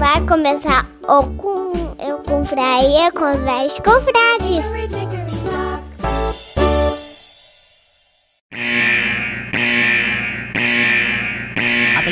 Vai começar o com eu confraria com os velhos confrades.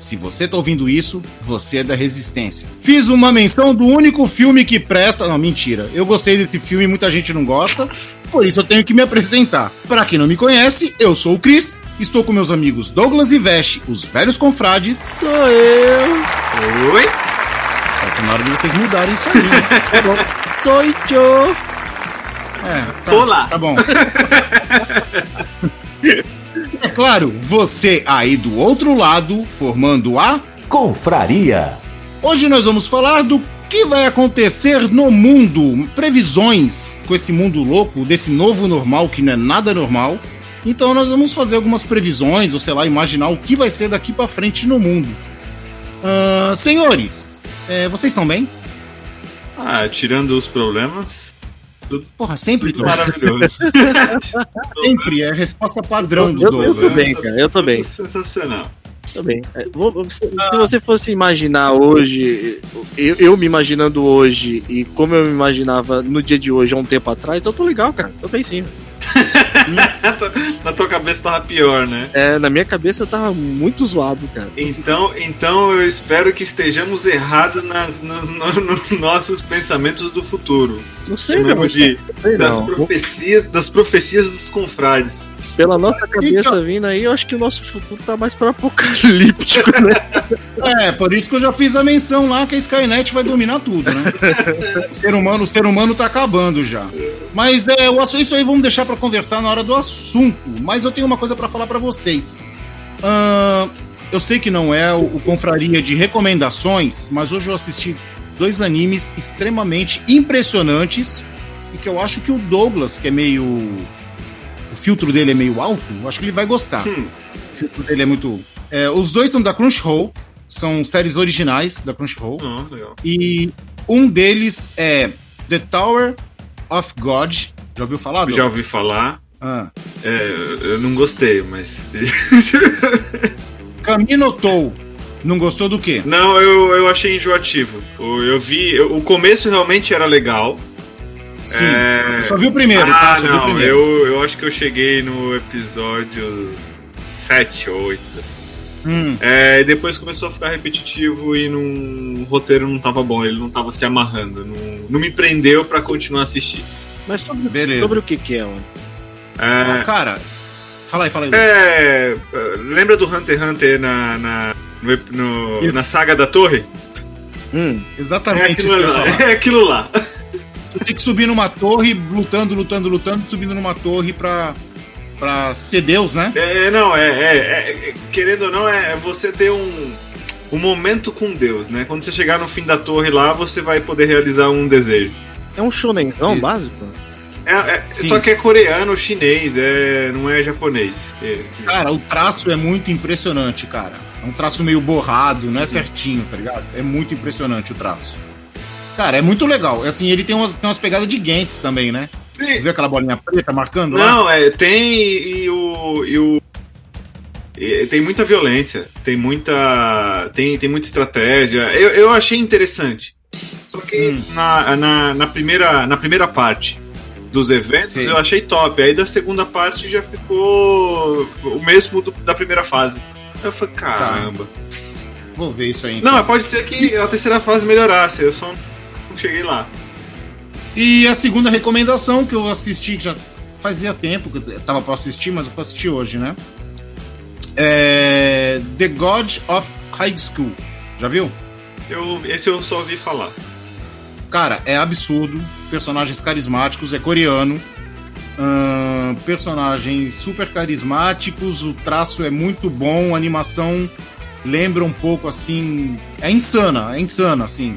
se você tá ouvindo isso, você é da resistência. Fiz uma menção do único filme que presta. Não, mentira. Eu gostei desse filme, muita gente não gosta. Por isso eu tenho que me apresentar. Para quem não me conhece, eu sou o Cris. Estou com meus amigos Douglas e Veste, os velhos confrades. Sou eu. Oi? Tá na hora de vocês mudarem isso aí. né? Sou eu. É, tá, Olá. Tá bom. É claro, você aí do outro lado, formando a. Confraria. Hoje nós vamos falar do que vai acontecer no mundo, previsões com esse mundo louco, desse novo normal que não é nada normal. Então nós vamos fazer algumas previsões, ou sei lá, imaginar o que vai ser daqui pra frente no mundo. Ah, senhores, é, vocês estão bem? Ah, tirando os problemas, Porra, sempre tudo maravilhoso. Sempre, é a resposta padrão dos Eu, eu tô dois. bem, cara. Eu tô bem. Sensacional. Tô bem. É, vou- se você fosse imaginar hoje, eu, eu me imaginando hoje e como eu me imaginava no dia de hoje, há um tempo atrás, eu tô legal, cara. Tô bem sim. Na tua cabeça tava pior, né? É, na minha cabeça eu tava muito zoado, cara. Então, então eu espero que estejamos errados nas, nas- no- nos nossos pensamentos do futuro. Não sei, Eu não. de, sei das não. profecias, das profecias dos confrades. Pela nossa cabeça vindo aí, eu acho que o nosso futuro tá mais pra apocalíptico, né? É, por isso que eu já fiz a menção lá que a Skynet vai dominar tudo, né? o ser humano, o ser humano tá acabando já. Mas é, o assunto, isso aí vamos deixar pra conversar na hora do assunto. Mas eu tenho uma coisa pra falar pra vocês. Ahn, eu sei que não é o, o confraria de recomendações, mas hoje eu assisti dois animes extremamente impressionantes e que eu acho que o Douglas, que é meio o filtro dele é meio alto, eu acho que ele vai gostar. Hum. O filtro dele é muito é, os dois são da Crunchyroll, são séries originais da Crunchyroll. Legal. E um deles é The Tower of God. Já ouviu falar? Já ouvi falar. Ah. É, eu não gostei, mas. Kaminotou. Não gostou do quê? não, eu, eu achei enjoativo. O- Eu vi. eu- o começo realmente era legal. Sim. É. Só viu o primeiro, tá? Ah, Só viu o não, primeiro. eu, eu acho que eu cheguei no episódio 7 ou 8. Hum, É, e depois começou a ficar repetitivo e num, o roteiro não tava bom, ele não tava se amarrando, não, não me prendeu pra continuar a assistir. Mas sobre, beleza. sobre o que que é, mano? É, Cara, fala aí, fala aí. é, lembra do Hunter x Hunter na, na, no no- na saga da torre? Hum, É Exatamente isso aquilo, que eu ia lá, falar. é aquilo lá. Tu tem que subir numa torre, lutando, lutando, lutando, subindo numa torre pra, pra ser Deus, né? É, não, é, é- é- querendo ou não, é, é você ter um, um momento com Deus, né? Quando você chegar no fim da torre lá, você vai poder realizar um desejo. é um shonenzão Isso. básico? É, é- Sim. só que é coreano, chinês, é, não é japonês. É, Cara, o traço é muito impressionante, cara. É um traço meio borrado, não é certinho, tá ligado? É muito impressionante o traço. Cara, é muito legal. Assim, ele tem umas, tem umas pegadas de Gantz também, né? Sim. Viu aquela bolinha preta marcando lá? Não, é, tem e, o. E o e tem muita violência, tem muita. Tem, tem muita estratégia. Eu, eu achei interessante. Só que Hum. na, na, na primeira, na primeira parte dos eventos Sim. eu achei top. Aí da segunda parte já ficou o mesmo do- da primeira fase. Eu falei, caramba. Vou ver isso aí. Não, mas pode ser que a terceira fase melhorasse, eu só não cheguei lá. E a segunda recomendação que eu assisti, que já fazia tempo que eu tava pra assistir, mas eu vou assistir hoje, né? É The God of High School. Já viu? Eu, esse eu só ouvi falar. Cara, é absurdo. Personagens carismáticos, é coreano. Personagens super carismáticos, o traço é muito bom, a animação lembra um pouco assim. É insana, é insana, assim.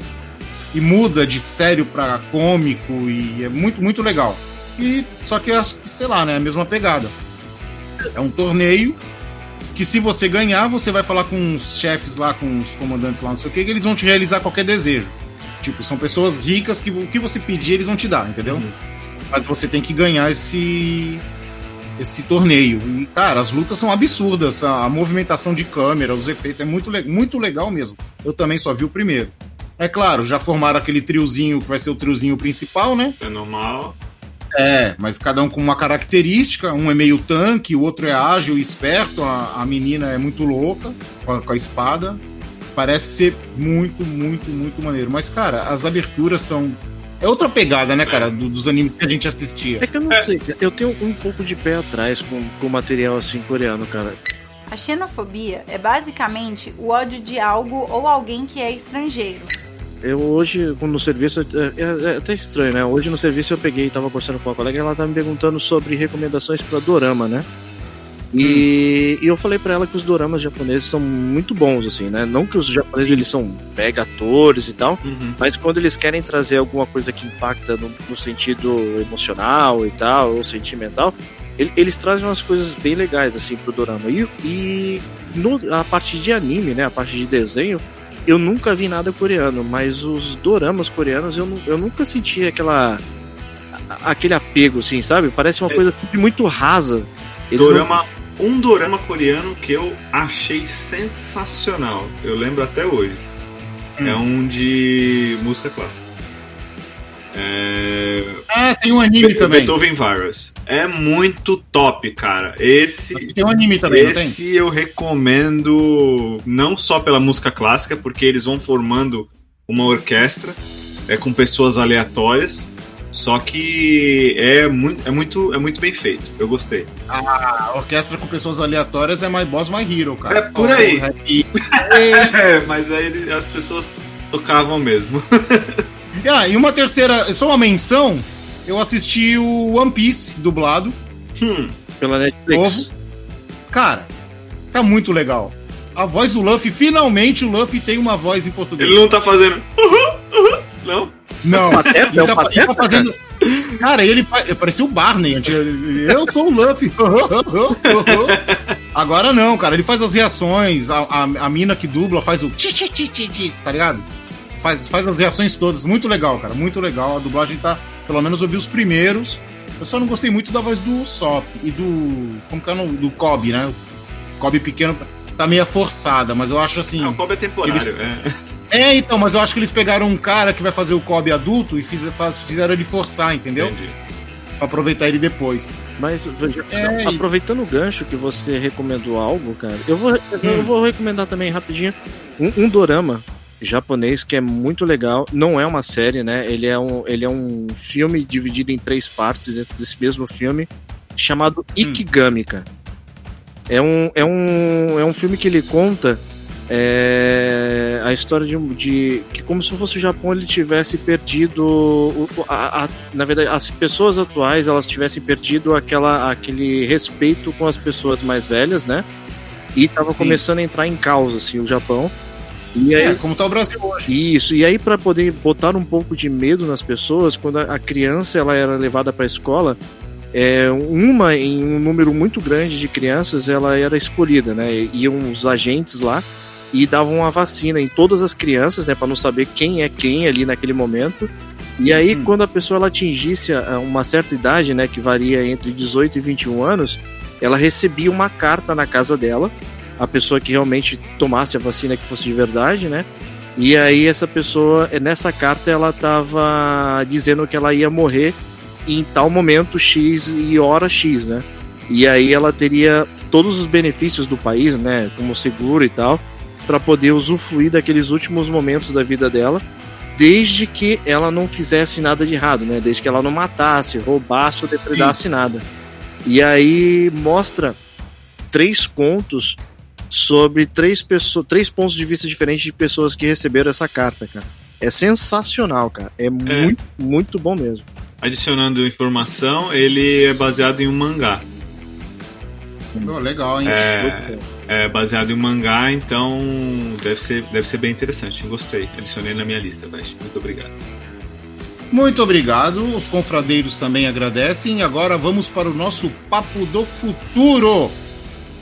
E muda de sério pra cômico e é muito, muito legal. E só que sei lá, né? A mesma pegada. É um torneio que se você ganhar, você vai falar com os chefes lá, com os comandantes lá, não sei o que, que eles vão te realizar qualquer desejo. Tipo, são pessoas ricas que o que você pedir, eles vão te dar, entendeu? Mas você tem que ganhar esse esse torneio. E, cara, as lutas são absurdas. A, movimentação de câmera, os efeitos, é muito, muito legal mesmo. Eu também só vi o primeiro. É claro, já formaram aquele triozinho que vai ser o triozinho principal, né? É normal. É, mas cada um com uma característica. Um é meio tanque, o outro é ágil e esperto. A, a menina é muito louca com a, com a espada. Parece ser muito, muito, muito maneiro. Mas, cara, as aberturas são. É outra pegada, né, cara, do- dos animes que a gente assistia. É que eu não sei, eu tenho um pouco de pé atrás com, com material assim coreano, cara. A xenofobia é basicamente o ódio de algo ou alguém que é estrangeiro. Eu hoje, no serviço, é, é- é até estranho, né? Hoje no serviço eu peguei, tava conversando com uma colega e ela tava me perguntando sobre recomendações pra dorama, né? E, e eu falei pra ela que os doramas japoneses são muito bons, assim, né? Não que os japoneses eles são mega atores e tal, Uhum. mas quando eles querem trazer alguma coisa que impacta no, no sentido emocional e tal, ou sentimental, eles trazem umas coisas bem legais, assim, pro dorama. E, e no- a parte de anime, né? A parte de desenho, eu nunca vi nada coreano, mas os doramas coreanos eu, eu nunca senti aquela. aquele apego, assim, sabe? Parece uma É. coisa sempre muito rasa. Eles não- Dorama, um dorama coreano que eu achei sensacional. Eu lembro até hoje. Hum. É um de música clássica. É... Ah, tem um anime Be- também. Beethoven Virus. É muito top, cara. Esse, Tem um anime também, esse eu recomendo não só pela música clássica, porque eles vão formando uma orquestra é com pessoas aleatórias. Só que é muito, é muito, é muito bem feito. Eu gostei. A orquestra com pessoas aleatórias é My Boss, My Hero, cara. É por aí. Happy. É, mas aí as pessoas tocavam mesmo. Ah, e uma terceira, só uma menção, eu assisti o One Piece dublado. Hum, Pela Netflix. Cara, tá muito legal. A voz do Luffy, finalmente o Luffy tem uma voz em português. ele não tá fazendo. Uhum, uhum, não? Não, Pateta? ele É o tá, ele Pateta, tá fazendo. Cara, ele fa- parecia o Barney. Eu sou o Luffy. Agora não, cara. Ele faz as reações. A, a, a mina que dubla faz o tá ligado? Faz, faz as reações todas. Muito legal, cara. Muito legal. A dublagem tá. Pelo menos eu vi os primeiros. Eu só não gostei muito da voz do Sop e do. Como que é o? Do Kobe, né? O Kobe pequeno tá meio forçada, mas eu acho assim. Não, o Kobe é temporário. É. É, então, mas eu acho que eles pegaram um cara que vai fazer o Kobe adulto e fiz- faz- fizeram ele forçar, entendeu? Entendi. Pra aproveitar ele depois. Mas veja, É, e- aproveitando o gancho que você recomendou algo, cara, eu vou, eu Hum. vou recomendar também rapidinho um, um dorama japonês que é muito legal. Não é uma série, né? Ele é um, ele é um filme dividido em três partes dentro desse mesmo filme, chamado Ikigami, cara. É um, é um, é um filme que ele conta é, a história de, de que como se fosse o Japão ele tivesse perdido a- a- na verdade as pessoas atuais elas tivessem perdido aquela aquele respeito com as pessoas mais velhas né e tava Sim. começando a entrar em causa assim o Japão e aí É, como tá o Brasil hoje. isso, e aí para poder botar um pouco de medo nas pessoas, quando a criança ela era levada para a escola, é, uma em um número muito grande de crianças ela era escolhida, né? Iam os agentes lá e davam a vacina em todas as crianças, né, para não saber quem é quem ali naquele momento. E aí Hum. quando a pessoa ela atingisse uma certa idade, né, que varia entre 18 e 21 anos, ela recebia uma carta na casa dela, a pessoa que realmente tomasse a vacina que fosse de verdade, né? E aí essa pessoa, nessa carta, ela tava dizendo que ela ia morrer em tal momento X e hora X, né? E aí ela teria todos os benefícios do país, né? Como seguro e tal, para poder usufruir daqueles últimos momentos da vida dela. desde que ela não fizesse nada de errado, né? Desde que ela não matasse, roubasse ou depredasse nada. E aí mostra três contos sobre três pessoas, três pontos de vista diferentes de pessoas que receberam essa carta, cara. É sensacional, cara. É, muito, muito bom mesmo. Adicionando informação, ele é baseado em um mangá. Oh, legal, hein? É, é baseado em um mangá, então deve ser, deve ser bem interessante. Gostei. Adicionei na minha lista, Veste. Muito obrigado. Muito obrigado. Os confradeiros também agradecem. Agora vamos para o nosso papo do futuro.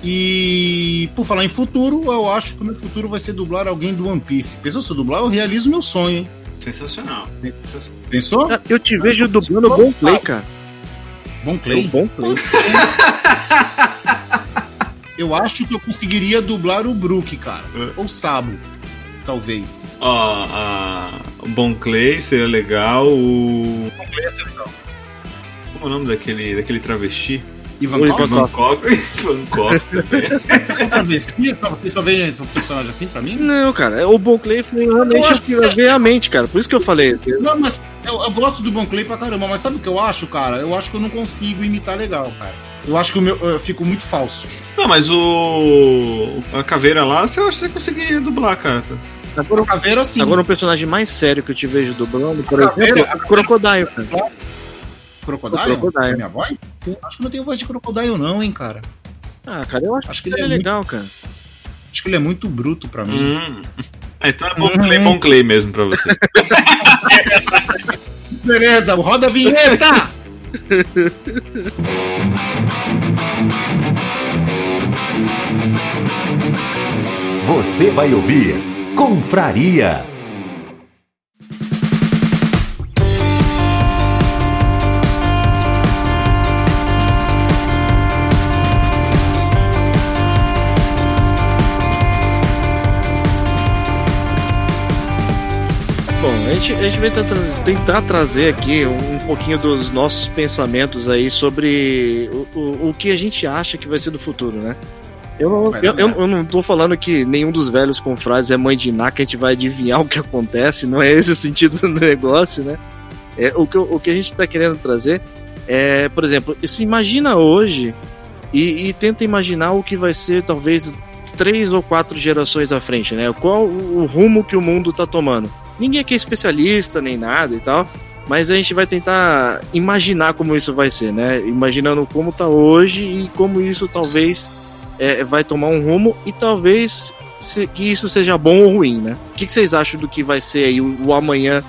E por falar em futuro, eu acho que o meu futuro vai ser dublar alguém do One Piece. Pensou se eu dublar? Eu realizo meu sonho, hein? Sensacional. Sensacional. Pensou? Eu te vejo dublando Bom Play, cara. Bom play? Bom Play. Eu acho que eu conseguiria dublar o Brook, cara. É. Ou Sabo, talvez. Ó, a- o Bon Clay seria legal. O. Bom play ia ser legal. Como é o nome daquele, daquele travesti? Ivan Oi, Koff? Ivan Van Gogh. Van Gogh também. São travesti? Vocês só veem esse personagem assim pra mim? Não, cara, o Bon Clay foi realmente Eu acho que veio à mente, cara. Por isso que eu falei. Não, mas eu, eu gosto do Bon Clay pra caramba, mas sabe o que eu acho, cara? Eu acho que eu não consigo imitar legal, cara. Eu acho que o meu, eu fico muito falso. Não, mas o. A caveira lá, você acha que você conseguiria dublar, cara? Agora, Caveira, sim. agora um personagem mais sério que eu te vejo dublando, por A caveira- exemplo, é o Crocodile, cara. Crocodile? o Crocodile. É minha voz? Acho que não tenho voz de Crocodile, não, hein, cara. Ah, cara, eu acho, Acho que que ele é é legal, cara. Acho que ele é muito bruto pra mim. Hum. Então é Bon Clay, Bon Clay mesmo pra você. Beleza, roda a vinheta! Você vai ouvir Confraria. Gente, a gente vai tentar, tentar trazer aqui um, pouquinho dos nossos pensamentos aí sobre o, o, o que a gente acha que vai ser do futuro, né? Eu, não- eu, eu, eu não tô falando que nenhum dos velhos confrades é mãe de Iná, que a gente vai adivinhar o que acontece, não é esse o sentido do negócio, né? É, o, que, o que a gente tá querendo trazer é, por exemplo, se imagina hoje e, e tenta imaginar o que vai ser talvez três ou quatro gerações à frente, né? Qual o rumo que o mundo tá tomando? Ninguém aqui é especialista nem nada e tal, mas a gente vai tentar imaginar como isso vai ser, né? Imaginando como tá hoje e como isso talvez é, vai tomar um rumo e talvez se- que isso seja bom ou ruim, né? O que, que vocês acham do que vai ser aí o, o amanhã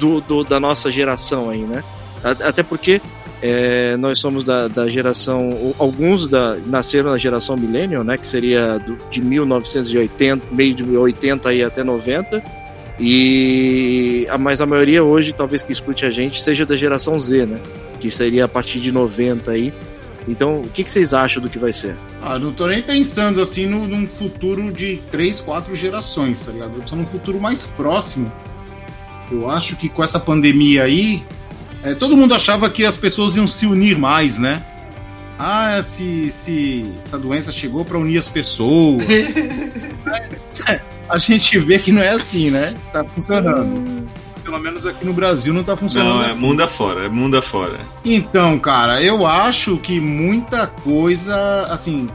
do, do- da nossa geração aí, né? Até porque é, nós somos da, da geração. Alguns da, nasceram na geração Millennial, né? Que seria do- de 1980, meio de 80 aí até 90. E a, mas a maioria hoje, talvez que escute a gente, seja da geração Z, né? Que seria a partir de 90 aí. Então, o que, que vocês acham do que vai ser? Ah, não tô nem pensando assim no, num futuro de três, quatro gerações, tá ligado? Eu penso num futuro mais próximo. Eu acho que com essa pandemia aí, é, todo mundo achava que as pessoas iam se unir mais, né? Ah, se, se essa doença chegou pra unir as pessoas. É, a gente vê que não é assim, né? Tá funcionando. Pelo menos aqui no Brasil não tá funcionando Não, é assim. mundo afora, é mundo afora. Então, cara, eu acho que muita coisa, assim,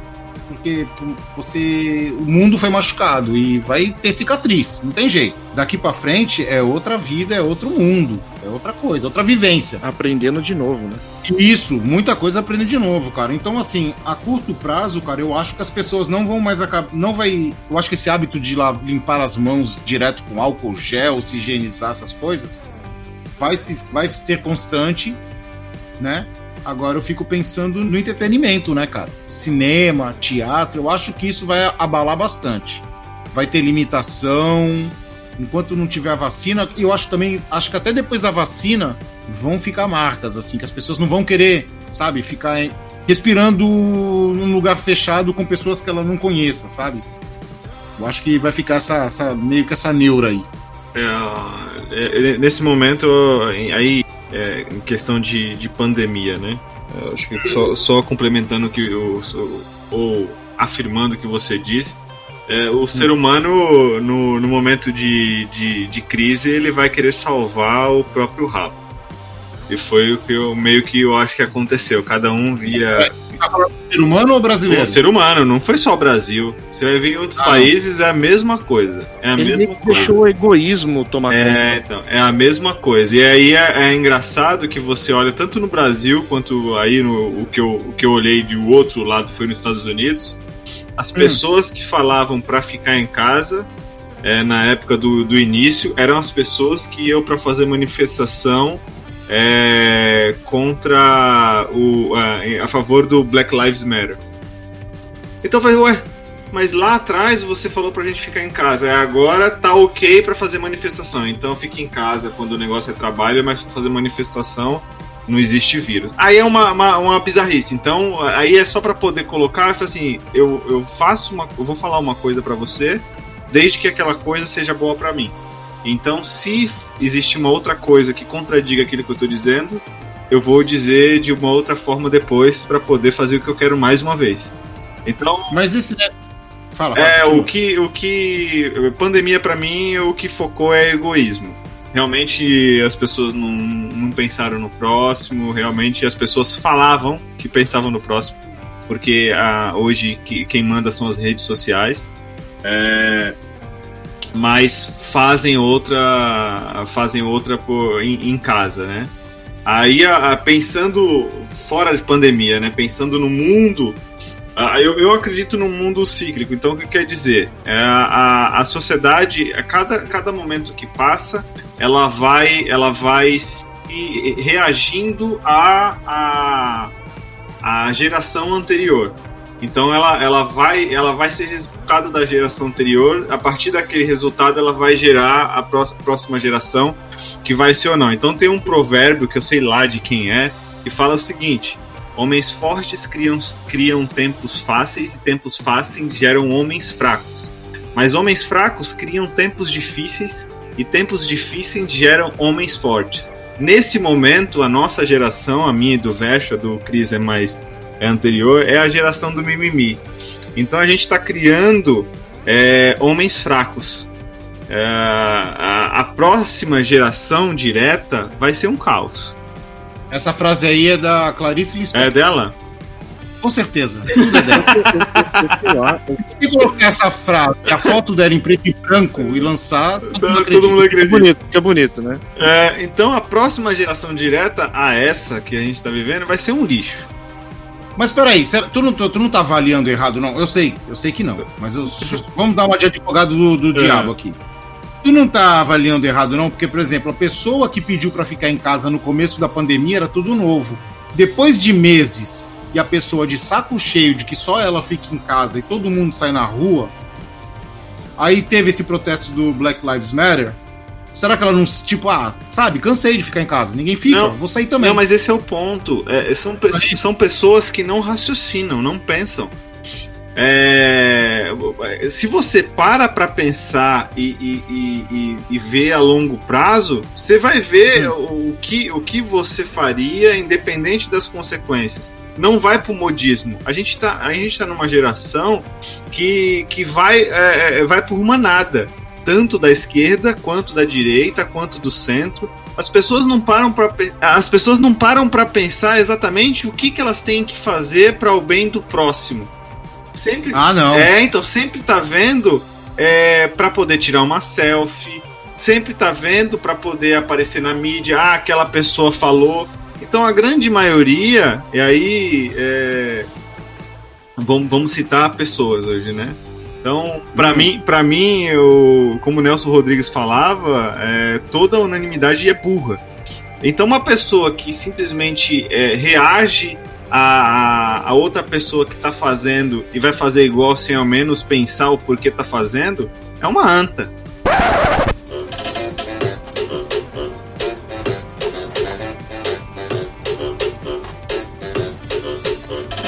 porque você, o mundo foi machucado e vai ter cicatriz, não tem jeito. Daqui pra frente é outra vida, é outro mundo, é outra coisa, outra vivência. Aprendendo de novo, né? Isso, muita coisa aprende de novo, cara. Então, assim, a curto prazo, cara, eu acho que as pessoas não vão mais acabar. Não vai. Eu acho que esse hábito de lá limpar as mãos direto com álcool gel, se higienizar essas coisas, vai, se, vai ser constante, né? Agora eu fico pensando no entretenimento, né, cara? Cinema, teatro, eu acho que isso vai abalar bastante. Vai ter limitação. Enquanto não tiver a vacina, eu acho também, acho que até depois da vacina vão ficar marcas, assim, que as pessoas não vão querer, sabe, ficar respirando num lugar fechado com pessoas que ela não conheça, sabe? Eu acho que vai ficar essa, essa- meio que essa neura aí. É, é, nesse momento, aí, é, em questão de, de pandemia, né? Eu acho que só, só complementando que o, o- ou afirmando o que você disse, É, o ser humano, no, no momento de, de, de crise, ele vai querer salvar o próprio rabo. E foi o que eu meio que eu acho que aconteceu. Cada um via. Tá falando do ser humano ou brasileiro? O ser humano, não foi só o Brasil. Você vai ver em outros Ah. países, é a mesma coisa. É a Ele mesma coisa. deixou o egoísmo tomar É, conta. então, é a mesma coisa. E aí é, é engraçado que você olha tanto no Brasil quanto aí no o que eu, o que eu olhei de outro lado foi nos Estados Unidos. As pessoas que falavam pra ficar em casa é, na época do, do início eram as pessoas que iam pra fazer manifestação é, contra o a, a favor do Black Lives Matter. Então falei, ué, mas lá atrás você falou pra gente ficar em casa. É, Agora tá ok pra fazer manifestação. Então fique em casa quando o negócio é trabalho, mas fazer manifestação não existe vírus. Aí é uma, uma, uma bizarrice. Então aí é só pra poder colocar. Assim, eu, eu faço uma. Eu vou falar uma coisa pra você, desde que aquela coisa seja boa pra mim. Então, se existe uma outra coisa que contradiga aquilo que eu tô dizendo, eu vou dizer de uma outra forma depois pra poder fazer o que eu quero mais uma vez. Então, Mas esse. né? Fala, é, o que, o que. Pandemia pra mim, o que focou é egoísmo. Realmente as pessoas não, não pensaram no próximo, realmente as pessoas falavam que pensavam no próximo, porque ah, hoje que- quem manda são as redes sociais. É, mas fazem outra fazem outra por, em, em casa, né? Aí, a- a- pensando fora de pandemia, né? Pensando no mundo ah, eu, eu acredito num mundo cíclico, então o que quer dizer? É, a, a sociedade, a cada, cada momento que passa, ela vai, ela vai se reagindo à, à, à geração anterior. Então ela, ela, vai, ela vai ser resultado da geração anterior, a partir daquele resultado ela vai gerar a pró- próxima geração que vai ser ou não. Então tem um provérbio que eu sei lá de quem é, que fala o seguinte: Homens fortes criam, criam tempos fáceis e tempos fáceis geram homens fracos. Mas homens fracos criam tempos difíceis e tempos difíceis geram homens fortes. Nesse momento, a nossa geração, a minha e do Vecha, do Cris é mais anterior, é a geração do mimimi. Então a gente está criando é, homens fracos. É, a, a próxima geração direta vai ser um caos. Essa frase aí é da Clarice Lispector. É dela? Com certeza. Tudo é dela. Se colocar essa frase, a foto dela em preto e branco e lançar, todo mundo acredita. Todo mundo É acredita. bonito, fica bonito, né? É, então a próxima geração direta a essa que a gente tá vivendo vai ser um lixo. Mas peraí, tu não, tu não tá avaliando errado, não? Eu sei, eu sei que não. Mas eu- vamos dar uma de advogado do, do É. diabo aqui. Tu não tá avaliando errado, não? Porque, por exemplo, a pessoa que pediu pra ficar em casa no começo da pandemia era tudo novo. Depois de meses e a pessoa de saco cheio de que só ela fica em casa e todo mundo sai na rua, aí teve esse protesto do Black Lives Matter. Será que ela não, tipo, ah, sabe, cansei de ficar em casa, ninguém fica, Não. vou sair também. Não, mas esse é o ponto. É, são, pe- são pessoas que não raciocinam, não pensam. É, se você para pra pensar e, e, e, e- ver a longo prazo, você vai ver o, que, o que você faria independente das consequências. Não vai pro modismo. A gente tá, a gente tá numa geração que, que vai, é, é, vai por uma nada. Tanto da esquerda, quanto da direita, quanto do centro. As pessoas não param para as pessoas não param para pensar exatamente o que, que elas têm que fazer para o bem do próximo. Sempre Ah, não. é, então sempre tá vendo é, para poder tirar uma selfie, sempre tá vendo para poder aparecer na mídia, ah, aquela pessoa falou. Então a grande maioria, e aí é, vamos, vamos citar pessoas hoje, né? Então, para mim, para mim, eu, como o Nelson Rodrigues falava, é, toda a unanimidade é burra. Então, uma pessoa que simplesmente é, reage a, a, a outra pessoa que tá fazendo e vai fazer igual sem ao menos pensar o porquê tá fazendo, é uma anta.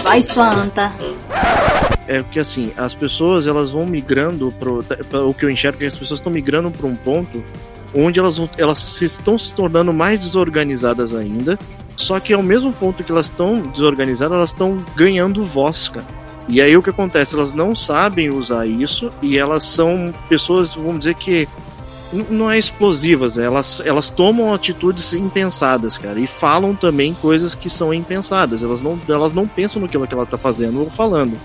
Vai sua anta. É porque assim, as pessoas elas vão migrando pro. O que eu enxergo é que as pessoas estão migrando para um ponto onde elas, elas se estão se tornando mais desorganizadas ainda. Só que ao mesmo ponto que elas estão desorganizadas, elas estão ganhando voz, cara. E aí o que acontece? Elas não sabem usar isso e elas são pessoas, vamos dizer que não é explosivas, né? elas, elas tomam atitudes impensadas, cara, e falam também coisas que são impensadas. Elas não, elas não pensam no que ela, que ela tá fazendo ou falando.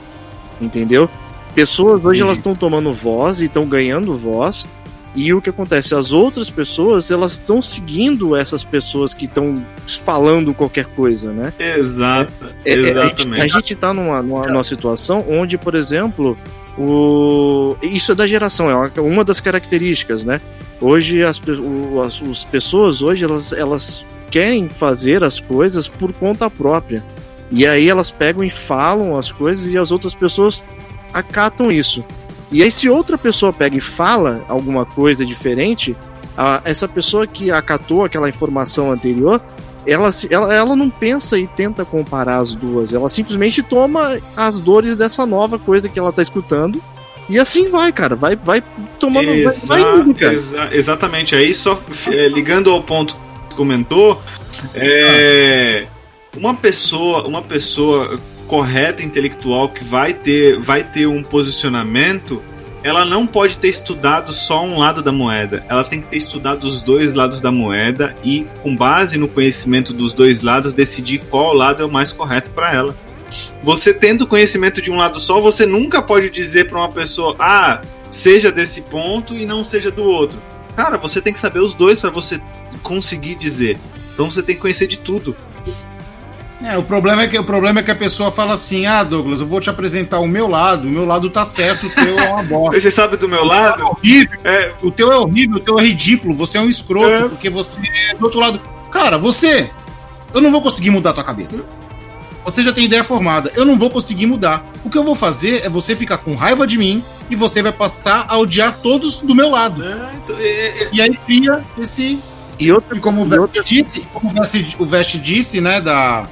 Entendeu? Pessoas hoje Entendi. elas estão tomando voz e estão ganhando voz. E o que acontece? As outras pessoas, elas estão seguindo essas pessoas que estão falando qualquer coisa, né? Exata, É, é, a, gente, exatamente. a gente tá numa, numa, numa situação onde, por exemplo, o... isso é da geração, é uma, das características, né? Hoje as, o- as, as pessoas hoje elas, elas querem fazer as coisas por conta própria. E aí elas pegam e falam as coisas e as outras pessoas acatam isso. E aí se outra pessoa pega e fala alguma coisa diferente, a- essa pessoa que acatou aquela informação anterior, ela, ela, ela não pensa e tenta comparar as duas. Ela simplesmente toma as dores dessa nova coisa que ela tá escutando. E assim vai, cara. Vai, vai tomando. vai- Exa- vai, indo, cara. exa- exatamente. Aí, só é, ligando ao ponto que comentou, é, uma pessoa, uma pessoa correta, intelectual, que vai ter, vai ter um posicionamento, ela não pode ter estudado só um lado da moeda. Ela tem que ter estudado os dois lados da moeda e, com base no conhecimento dos dois lados, decidir qual lado é o mais correto para ela. Você tendo conhecimento de um lado só, você nunca pode dizer para uma pessoa, ah, seja desse ponto e não seja do outro. Cara, você tem que saber os dois para você conseguir dizer. Então você tem que conhecer de tudo. É, o problema é que o problema é que a pessoa fala assim: "Ah, Douglas, eu vou te apresentar o meu lado, o meu lado tá certo, o teu é uma bosta". Você sabe do meu É lado? horrível, É, o teu é horrível, o teu é ridículo, você é um escroto, É. porque você é do outro lado. Cara, você, eu não vou conseguir mudar a tua cabeça. Você já tem ideia formada, eu não vou conseguir mudar. O que eu vou fazer é você ficar com raiva de mim e você vai passar a odiar todos do meu lado. é, então, é, é, E aí cria esse E outra E como o Vest outra- disse, como o Vest- o Vest disse, né, da,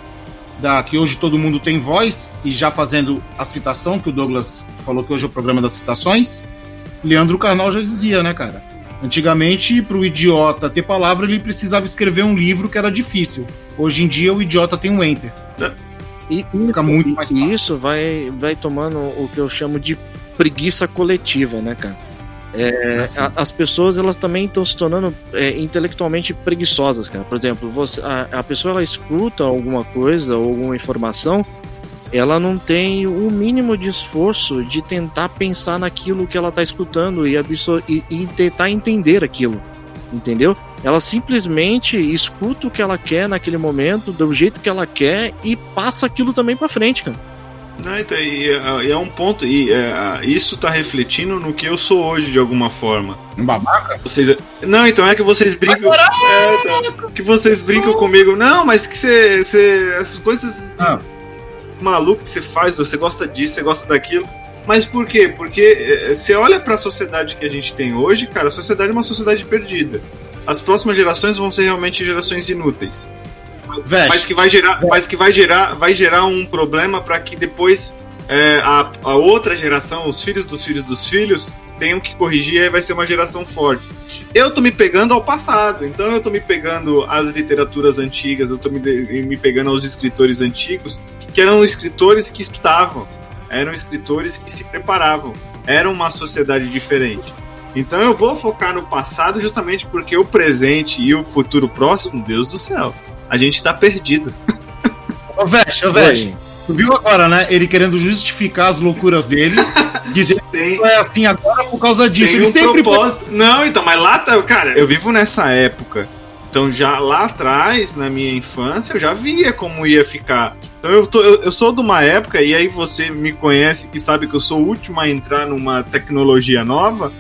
da que hoje todo mundo tem voz, e já fazendo a citação, que o Douglas falou que hoje é o programa das citações, Leandro Carnal já dizia, né, cara? Antigamente, para o idiota ter palavra, ele precisava escrever um livro que era difícil. Hoje em dia, o idiota tem um enter. E, Fica muito e- mais e fácil. isso vai, vai tomando o que eu chamo de preguiça coletiva, né, cara? É, Assim. a- as pessoas elas também estão se tornando é, intelectualmente preguiçosas, cara. Por exemplo, você, a, a pessoa ela escuta alguma coisa ou alguma informação, ela não tem o mínimo de esforço de tentar pensar naquilo que ela está escutando e, e, e tentar entender aquilo, entendeu? Ela simplesmente escuta o que ela quer naquele momento, do jeito que ela quer e passa aquilo também para frente, cara. Não, então, e, é, e é um ponto, e é, isso tá refletindo no que eu sou hoje, de alguma forma. Um babaca? Vocês. Não, então é que vocês brincam. É, tá, que vocês brincam comigo. Não, mas que você. você essas coisas Ah. malucas que você faz, você gosta disso, você gosta daquilo. Mas por quê? Porque é, você olha pra sociedade que a gente tem hoje, cara, a sociedade é uma sociedade perdida. As próximas gerações vão ser realmente gerações inúteis. Vest, Mas que vai gerar, mas que vai gerar, vai gerar um problema para que depois é, a, a outra geração, os filhos dos filhos dos filhos, tenham que corrigir e vai ser uma geração forte. Eu tô me pegando ao passado, então eu tô me pegando às literaturas antigas, eu tô me, me pegando aos escritores antigos, que eram escritores que estudavam, eram escritores que se preparavam, era uma sociedade diferente. Então eu vou focar no passado justamente porque o presente e o futuro próximo, Deus do céu, a gente tá perdido. Ô, Vest, ô, Vest, tu viu agora, né? Ele querendo justificar as loucuras dele, dizer Tem, que é assim agora por causa disso. tem Ele um sempre foi propósito. Não, então, mas lá tá. Cara, eu vivo nessa época. Então já lá atrás, na minha infância, eu já via como ia ficar. Então eu, tô, eu, eu sou de uma época, e aí você me conhece e sabe que eu sou o último a entrar numa tecnologia nova.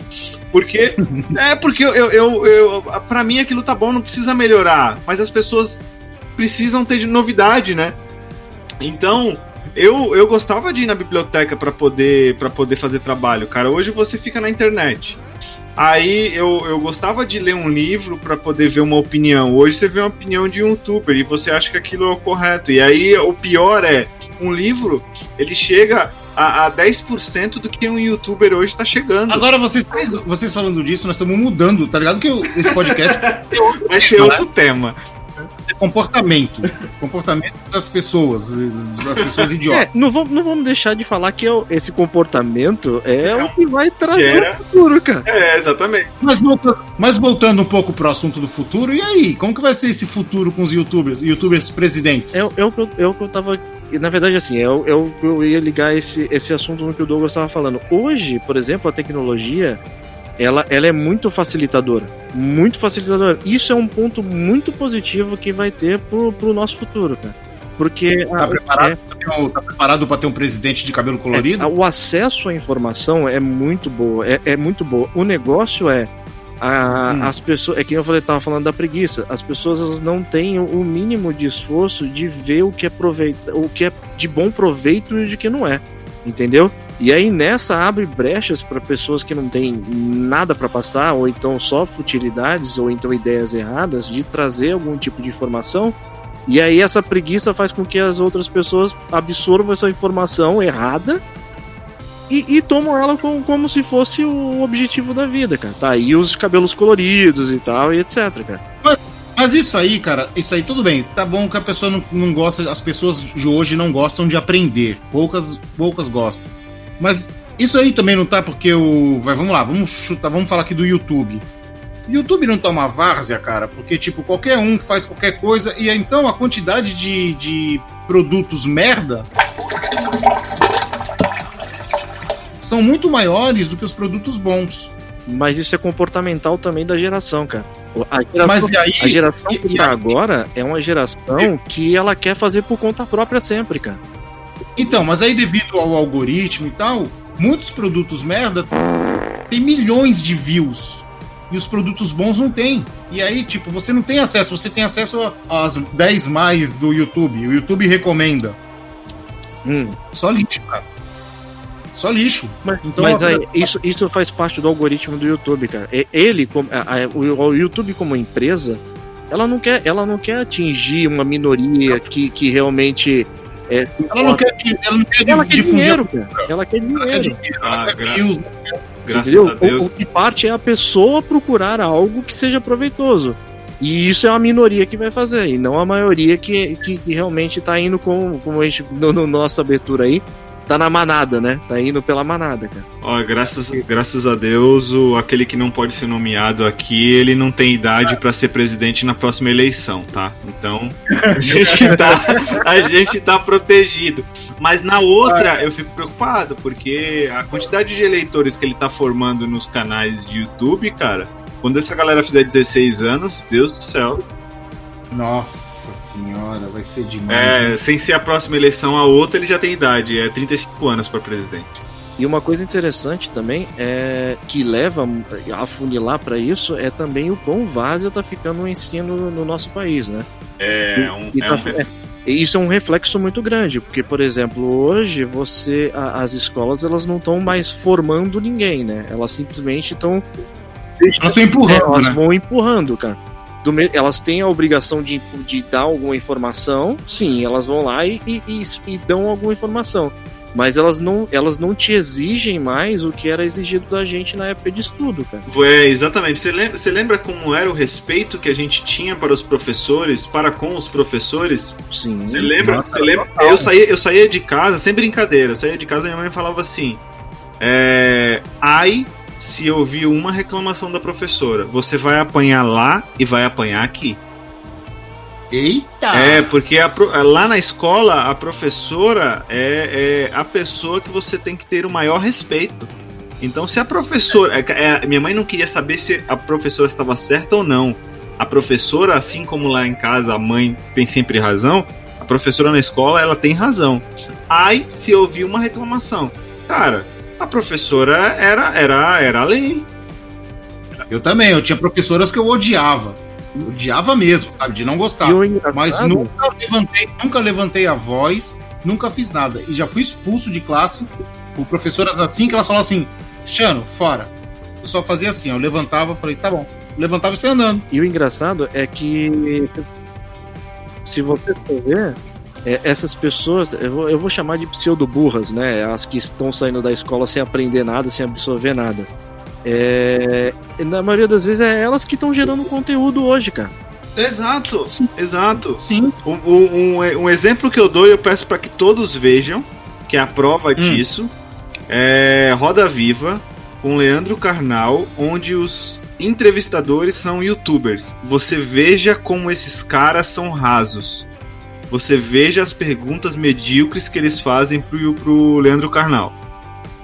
Porque. é, porque eu, eu, eu, eu. Pra mim aquilo tá bom, não precisa melhorar. Mas as pessoas precisam ter de novidade, né? Então, eu, eu gostava de ir na biblioteca para poder para poder fazer trabalho, cara. Hoje você fica na internet. Aí eu, eu gostava de ler um livro para poder ver uma opinião. Hoje você vê uma opinião de um youtuber e você acha que aquilo é o correto. E aí o pior é, um livro, ele chega a, a 10% do que um youtuber hoje tá chegando. Agora vocês, vocês falando disso, nós estamos mudando, tá ligado? Que esse podcast Vai ser outro tema. Comportamento. comportamento das pessoas, das pessoas idiotas. É, não vamos, não vamos deixar de falar que é esse comportamento é, É o que vai trazer era- o futuro, cara. É, exatamente. Mas, volta- mas voltando um pouco pro assunto do futuro, e aí? Como que vai ser esse futuro com os youtubers, youtubers presidentes? É, o- é, o que eu, é o que eu tava. Na verdade, assim, é, é o que eu ia ligar esse, esse assunto no que o Douglas estava falando. Hoje, por exemplo, a tecnologia ela, ela é muito facilitadora. Muito facilitadora. Isso é um ponto muito positivo que vai ter pro, pro nosso futuro, cara. Porque Tá a- preparado, é, pra ter um, tá preparado pra ter um presidente de cabelo colorido? É, o acesso à informação é muito boa, é, é muito boa. O negócio é a- Hum. as pessoas, é que eu falei, tava falando da preguiça. As pessoas elas não têm o, mínimo de esforço de ver o que é proveita, o que é de bom proveito e de que não é, entendeu? E aí nessa abre brechas para pessoas que não têm nada para passar ou então só futilidades ou então ideias erradas de trazer algum tipo de informação e aí essa preguiça faz com que as outras pessoas absorvam essa informação errada e, e tomam ela como, como se fosse o objetivo da vida, cara. Tá aí os cabelos coloridos e tal, e etc, cara. Mas isso aí, cara, isso aí tudo bem. Tá bom que a pessoa não, não gosta, as pessoas de hoje não gostam de aprender. Poucas, poucas gostam. Mas isso aí também não tá porque o. Vai, vamos lá, vamos chutar, vamos falar aqui do YouTube. O YouTube não toma várzea, cara, porque, tipo, qualquer um faz qualquer coisa e então a quantidade de, de produtos merda são muito maiores do que os produtos bons. Mas isso é comportamental também da geração, cara. A geração, Mas e aí? a geração que tá aí- agora é uma geração que ela quer fazer por conta própria sempre, cara. Então, mas aí devido ao algoritmo e tal, muitos produtos merda tem milhões de views. E os produtos bons não tem. E aí, tipo, você não tem acesso, você tem acesso às 10 mais do YouTube. O YouTube recomenda. Hum. Só lixo, cara. Só lixo. Mas, Então, mas aí, isso, isso faz parte do algoritmo do YouTube, cara. Ele, como- a- a- o, o YouTube como empresa, ela não quer, ela não quer atingir uma minoria que, que realmente é, Ela não quer, ela não quer ela quer dinheiro, cara. Ela quer Ela dinheiro. quer dinheiro. Ah, Ela quer views. Graças entendeu? a Deus. O, o que parte é a pessoa procurar algo que seja proveitoso. E isso é a minoria que vai fazer, e não a maioria que, que, que realmente tá indo com, como a gente, no, no nossa abertura aí, tá na manada, né? Tá indo pela manada, cara. Ó, graças, graças a Deus, o, aquele que não pode ser nomeado aqui, ele não tem idade pra ser presidente na próxima eleição, tá? Então, a gente tá, a gente tá protegido. Mas na outra, eu fico preocupado, porque a quantidade de eleitores que ele tá formando nos canais de YouTube, cara, quando essa galera fizer 16 anos, Deus do céu. Nossa senhora, vai ser demais. hein? É, sem ser a próxima eleição, a outra ele já tem idade, é 35 anos pra presidente. E uma coisa interessante também é que leva a funilar para isso é também o quão várzea tá ficando o ensino no nosso país, né? É um, E é tá- um ref- E Isso é um reflexo muito grande, porque, por exemplo, hoje você a- as escolas elas não estão mais formando ninguém, né? Elas simplesmente estão Elas estão empurrando, elas né? vão empurrando, cara. Do elas têm a obrigação de, de dar alguma informação, sim, elas vão lá e, e, e- e dão alguma informação. Mas elas não, elas não te exigem mais o que era exigido da gente na época de estudo, cara. É, exatamente. Você lembra, você lembra como era o respeito que a gente tinha para os professores, para com os professores? Sim. Você lembra? Nossa, Você lembra? total. Eu saía, eu saía de casa, sem brincadeira, eu saía de casa e minha mãe falava assim: é, ai, se eu ouvir uma reclamação da professora, você vai apanhar lá e vai apanhar aqui. Eita! É, porque a lá na escola, a professora é, é a pessoa que você tem que ter o maior respeito. Então, se a professora. é- é, minha mãe não queria saber se a professora estava certa ou não. A professora, assim como lá em casa a mãe tem sempre razão, a professora na escola ela tem razão. Ai, se ouvir uma reclamação. Cara, a professora era, era, era a lei. Eu também, eu tinha professoras que eu odiava. Eu odiava mesmo, sabe? De não gostar. Mas nunca levantei, nunca levantei a voz, nunca fiz nada. E já fui expulso de classe por professoras assim que elas falavam assim: Cristiano, fora. Eu só fazia assim, eu levantava, falei, tá bom. Levantava e saia andando. E o engraçado é que se você for ver, é, essas pessoas, eu vou, eu vou chamar de pseudo-burras, né? As que estão saindo da escola sem aprender nada, sem absorver nada. É, na maioria das vezes é elas que estão gerando conteúdo hoje, cara. Exato, exato. Sim. Um, um- um- exemplo que eu dou e eu peço para que todos vejam, que é a prova disso, é Roda Viva com Leandro Carnal, onde os entrevistadores são youtubers. Você veja como esses caras são rasos. Você veja as perguntas medíocres que eles fazem pro, pro Leandro Carnal.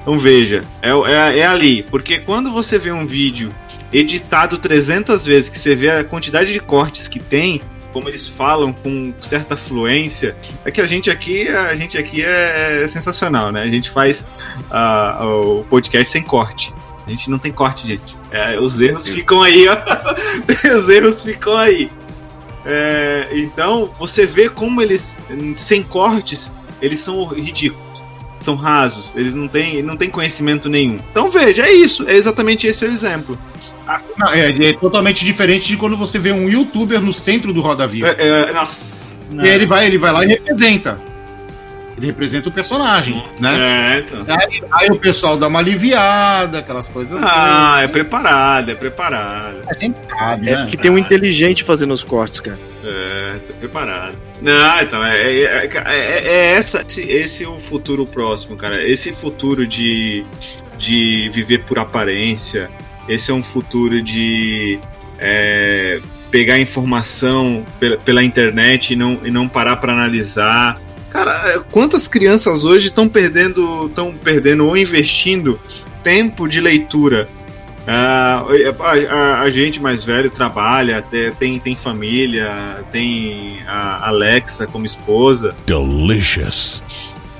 Então veja, é, é, é ali, porque quando você vê um vídeo editado 300 vezes, que você vê a quantidade de cortes que tem, como eles falam com certa fluência, é que a gente aqui, a gente aqui é, é sensacional, né? A gente faz ah, o podcast sem corte. A gente não tem corte, gente. É, os erros ficam aí, ó. os erros ficam aí. É, então, você vê como eles, sem cortes, eles são ridículos. São rasos, eles não têm, não têm conhecimento nenhum. Então veja, é isso, é exatamente esse o exemplo. Não, é, é totalmente diferente de quando você vê um youtuber no centro do Roda Viva. É, é, nossa. E ele vai, ele vai lá e representa. Ele representa o personagem, né? É, então. Aí, aí o pessoal dá uma aliviada, aquelas coisas. Ah, é preparado, é preparado. a gente sabe, É né? porque tem um inteligente fazendo os cortes, cara. É, tá preparado. Não, então, é, é, é, é- é essa, esse, esse é o futuro próximo, cara. Esse futuro de, de viver por aparência, esse é um futuro de é, pegar informação pela, pela internet e não, e não parar pra analisar. Cara, quantas crianças hoje estão perdendo, estão perdendo ou investindo tempo de leitura ah, a, a- a gente mais velho trabalha, te- tem, tem família, tem a Alexa como esposa. Delicious.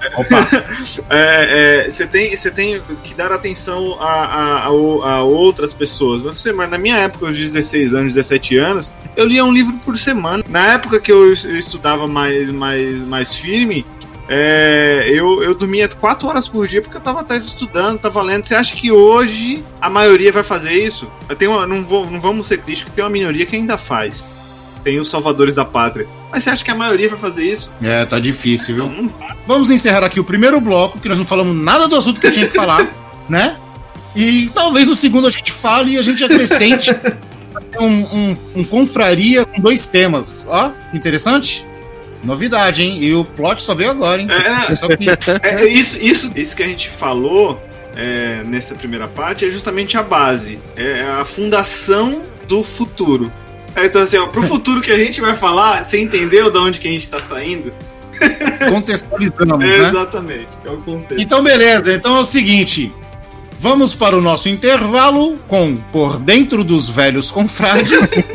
É, é, Você tem, você tem que dar atenção a, a, a a outras pessoas. Você, mas na minha época, aos 16 anos, 17 anos, eu lia um livro por semana. Na época que eu, eu estudava mais, mais, mais firme, é, eu, eu dormia 4 horas por dia porque eu tava até estudando, tava lendo. Você acha que hoje a maioria vai fazer isso? Tem uma, não, vou, não vamos ser críticos, tem uma minoria que ainda faz. Tem os salvadores da pátria. Mas você acha que a maioria vai fazer isso? É, tá difícil, viu? Não, não vai. Vamos encerrar aqui o primeiro bloco, que nós não falamos nada do assunto que tinha que falar, né? E talvez no segundo a gente fale e a gente acrescente um, um, um confraria com dois temas. Ó, interessante. Novidade, hein? E o plot só veio agora, hein? É. Só que É, é isso, isso, isso que a gente falou é, nessa primeira parte é justamente a base, é a fundação do futuro. É, Então, assim, ó, pro futuro que a gente vai falar, você entendeu de onde que a gente tá saindo? contextualizamos, É, né? Exatamente, é o contexto. Então, beleza. Então é o seguinte. Vamos para o nosso intervalo com Por Dentro dos Velhos Confrades.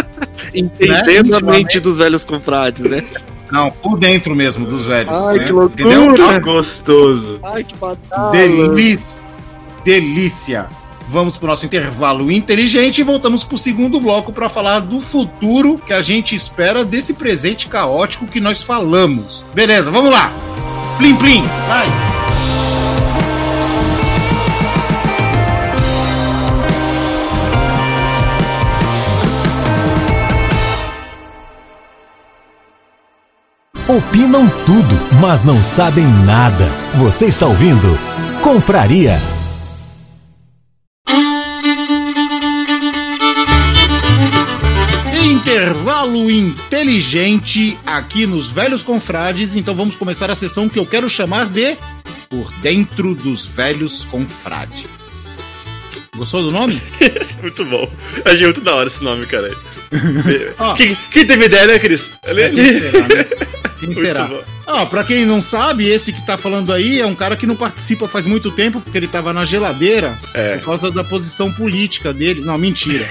Entendendo a Intimamente. mente dos velhos confrades, né? Não, por dentro mesmo dos velhos. Ai, né? que loucura. Entendeu? Que gostoso. Ai, que batata. Delícia. Delícia. Vamos para o nosso intervalo inteligente e voltamos para o segundo bloco para falar do futuro que a gente espera desse presente caótico que nós falamos. Beleza, vamos lá. Plim, plim, vai. Opinam tudo, mas não sabem nada. Você está ouvindo Confraria. Intervalo inteligente aqui nos Velhos Confrades. Então vamos começar a sessão que eu quero chamar de Por Dentro dos Velhos Confrades. Gostou do nome? Muito bom. Achei muito da hora esse nome, cara. Quem, quem teve ideia, né, Cris? É, quem será, né? Quem Muito será? bom. Ah, pra quem não sabe, esse que está falando aí é um cara que não participa faz muito tempo, porque ele tava na geladeira É. por causa da posição política dele. Não, mentira.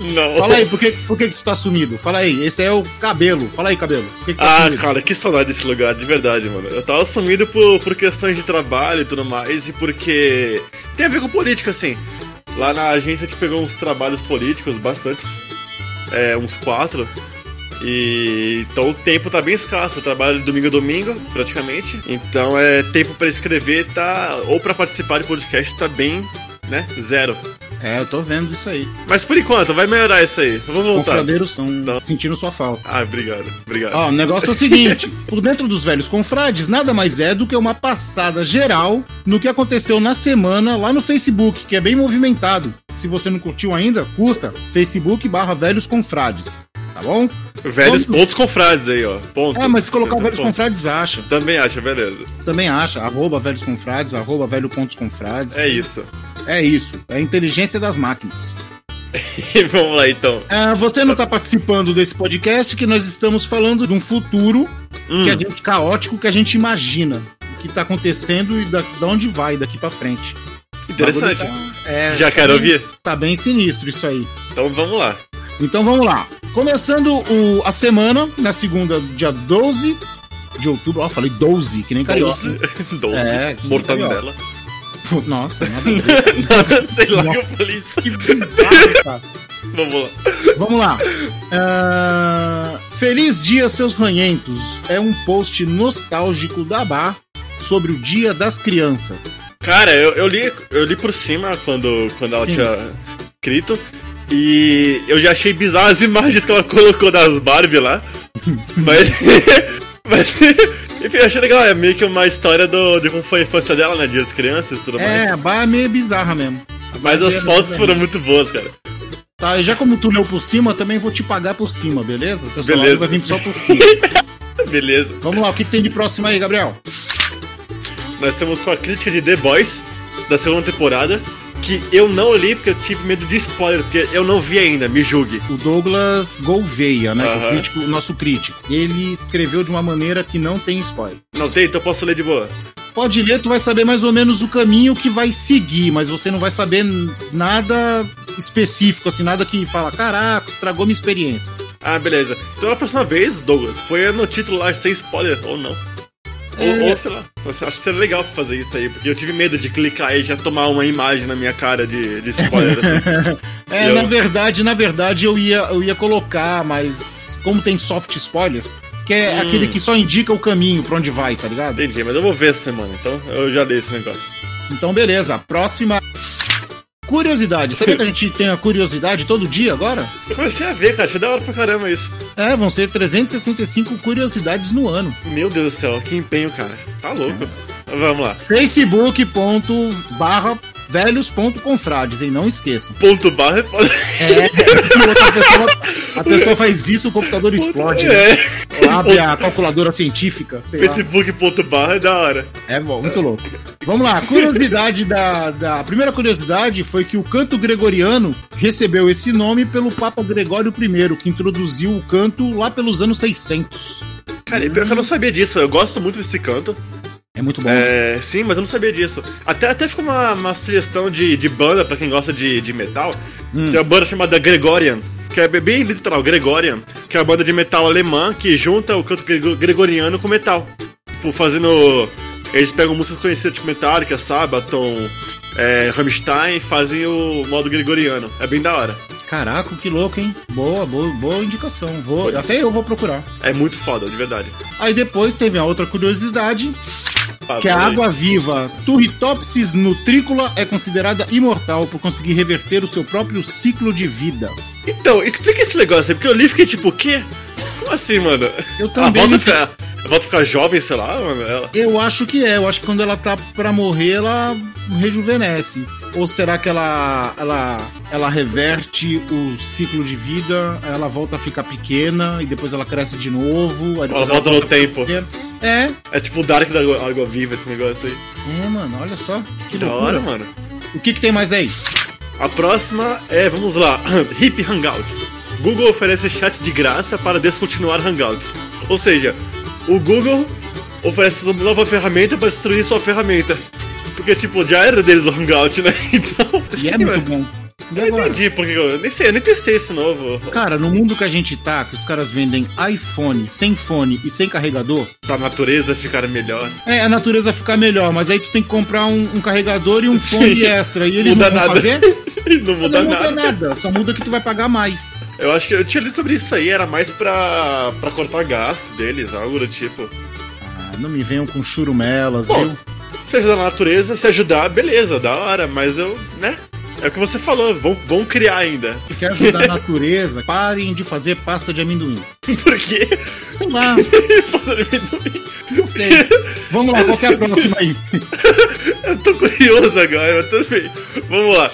Não. Fala aí, por que, por que, que tu tá sumido? Fala aí, esse é o cabelo. Fala aí, cabelo. Que, que tá Ah, sumido? cara, que saudade desse lugar, de verdade, mano. Eu tava sumido por, por questões de trabalho e tudo mais, e porque tem a ver com política, assim. Lá na agência a gente pegou uns trabalhos políticos, bastante. É, uns quatro. E então o tempo tá bem escasso. Eu trabalho de domingo a domingo, praticamente. Então é tempo pra escrever, tá. Ou pra participar de podcast tá bem, né? Zero. É, eu tô vendo isso aí. Mas por enquanto, vai melhorar isso aí. Eu vou Os voltar. confradeiros estão Não. sentindo sua falta. Ah, obrigado, obrigado. Ó, o negócio é o seguinte: por dentro dos velhos confrades, nada mais é do que uma passada geral no que aconteceu na semana lá no Facebook, que é bem movimentado. Se você não curtiu ainda, curta. Facebook barra Velhos Confrades. Tá bom? Velhos Vamos- pontos confrades aí, ó. Ponto. É, mas se colocar Ponto. Velhos Confrades, acha. Também acha, beleza. Também acha. Arroba Velhos Confrades, arroba Velho Pontos Confrades. É isso. É isso. É a inteligência das máquinas. Vamos lá então. Ah, você não está participando desse podcast que nós estamos falando de um futuro Hum. que a gente, caótico que a gente imagina. O que está acontecendo e da, da onde vai daqui para frente. Interessante. Tá- é, Já tá quero bem- ouvir? Tá bem sinistro isso aí. Então vamos lá. Então vamos lá. Começando o- a semana, na segunda, dia 12 de outubro. Ó, falei 12, que nem carioca. 12. 12. É, Mortadela. Nossa, nada a ver. Nada, sei lá que eu Nossa, falei isso. que bizarro, cara. Vamos lá. Vamos lá. Ah, Feliz dia, seus ranhentos. É um post nostálgico da Bar sobre o Dia das Crianças. Cara, eu, eu li, eu li por cima quando, quando ela Sim. tinha escrito. E eu já achei bizarro as imagens que ela colocou das Barbie lá. mas. mas. Enfim, eu achei legal. É meio que uma história do, de como foi a infância dela, né? Dia das crianças e tudo É, mais. a Bar é meio bizarra mesmo. Mas as fotos foram muito boas, cara. Tá, e já como tu leu por cima, também vou te pagar por cima, beleza? O teu Beleza. vai vir só por cima. Beleza. Vamos lá, o que, que tem de próximo aí, Gabriel? Nós temos com a crítica de The Boys, da segunda temporada, que eu não li porque eu tive medo de spoiler, porque eu não vi ainda, me julgue. O Douglas Gouveia, né? é o crítico, nosso crítico. Ele escreveu de uma maneira que não tem spoiler. Não tem? Então posso ler de boa. Pode ler, tu vai saber mais ou menos o caminho que vai seguir, mas você não vai saber nada específico, assim, nada que fala, caraca, estragou minha experiência. Ah, beleza. Então a próxima vez, Douglas, põe no título lá sem spoiler, ou não. Ou, É. ou sei lá, você acha que seria legal fazer isso aí, porque eu tive medo de clicar e já tomar uma imagem na minha cara de, de spoiler, assim. É, Eu- na verdade, na verdade eu ia, eu ia colocar, mas como tem soft spoilers, que é Hum. aquele que só indica o caminho pra onde vai, tá ligado? Entendi, mas eu vou ver essa semana, então eu já dei esse negócio. Então, beleza. Próxima. Curiosidade. Sabia que a gente tem a curiosidade todo dia agora? Eu comecei a ver, cara, achei da hora pra caramba isso. É, vão ser 365 curiosidades no ano. Meu Deus do céu, que empenho, cara. Tá louco. Vamos lá. facebook.barra velhos.confrades, hein? Não esqueçam. Ponto barra é foda. É, a pessoa, a pessoa faz isso, o computador explode. né? É. Abre a calculadora científica. Facebook.barra é da hora. É bom, muito louco. Vamos lá, curiosidade da, da. A primeira curiosidade foi que o canto gregoriano recebeu esse nome pelo Papa Gregório I, que introduziu o canto lá pelos anos 600. Cara, e pior que eu não sabia disso. Eu gosto muito desse canto. É muito bom. É, sim, mas eu não sabia disso. Até, até ficou uma, uma sugestão de, de banda pra quem gosta de, de metal. Hum. Tem uma banda chamada Gregorian, que é bem literal, Gregorian, que é uma banda de metal alemã que junta o canto grego- gregoriano com metal. Tipo, fazendo. Eles pegam músicas conhecidas tipo Metallica, Sabaton, é, Rammstein e fazem o modo gregoriano. É bem da hora. Caraca, que louco, hein? Boa, boa, boa indicação. Vou, até eu vou procurar. É muito foda, de verdade. Aí depois teve a outra curiosidade, Ah, que a peraí. água viva Turritopsis nutrícula é considerada imortal por conseguir reverter o seu próprio ciclo de vida. Então, explica esse negócio aí, porque eu li e fiquei tipo, o quê? Como assim, mano? Eu Ela também. volta a ficar, ela volta a ficar jovem, sei lá, mano. Ela... Eu acho que é. Eu acho que quando ela tá pra morrer, ela rejuvenesce. Ou será que ela, ela, ela reverte o ciclo de vida, ela volta a ficar pequena e depois ela cresce de novo? Ela depois volta no tempo. É, É tipo o Dark da água, viva esse negócio aí. é, mano, olha só. Que Que da hora, mano. O que, que tem mais aí? A próxima é, vamos lá, Hip Hangouts. Google oferece chat de graça para descontinuar Hangouts. Ou seja, o Google oferece uma nova ferramenta para destruir sua ferramenta. Porque, tipo, já era deles o Hangout, né? Então, E sim, é muito mano. bom. E Eu agora? entendi, porque eu nem sei, eu nem testei esse novo. Cara, no mundo que a gente tá, que os caras vendem iPhone sem fone e sem carregador, Pra natureza ficar melhor. é a natureza ficar melhor, mas aí tu tem que comprar um, um carregador e um fone Sim. extra. E eles Muda não vão nada. fazer? não muda não muda nada. nada. Só muda que tu vai pagar mais. Eu acho que eu tinha lido sobre isso aí, era mais pra, pra cortar gasto deles, algo do tipo. Ah, não me venham com churumelas, Bom, viu? Se ajudar na natureza, se ajudar, beleza, da hora, mas eu, né? É o que você falou, vão, vão criar ainda. Quer ajudar a natureza? Parem de fazer pasta de amendoim. Por quê? Sei lá, Pasta de amendoim. não sei. Vamos lá, qual que é a próxima aí? Eu tô curioso agora, mas tudo bem. Vamos lá.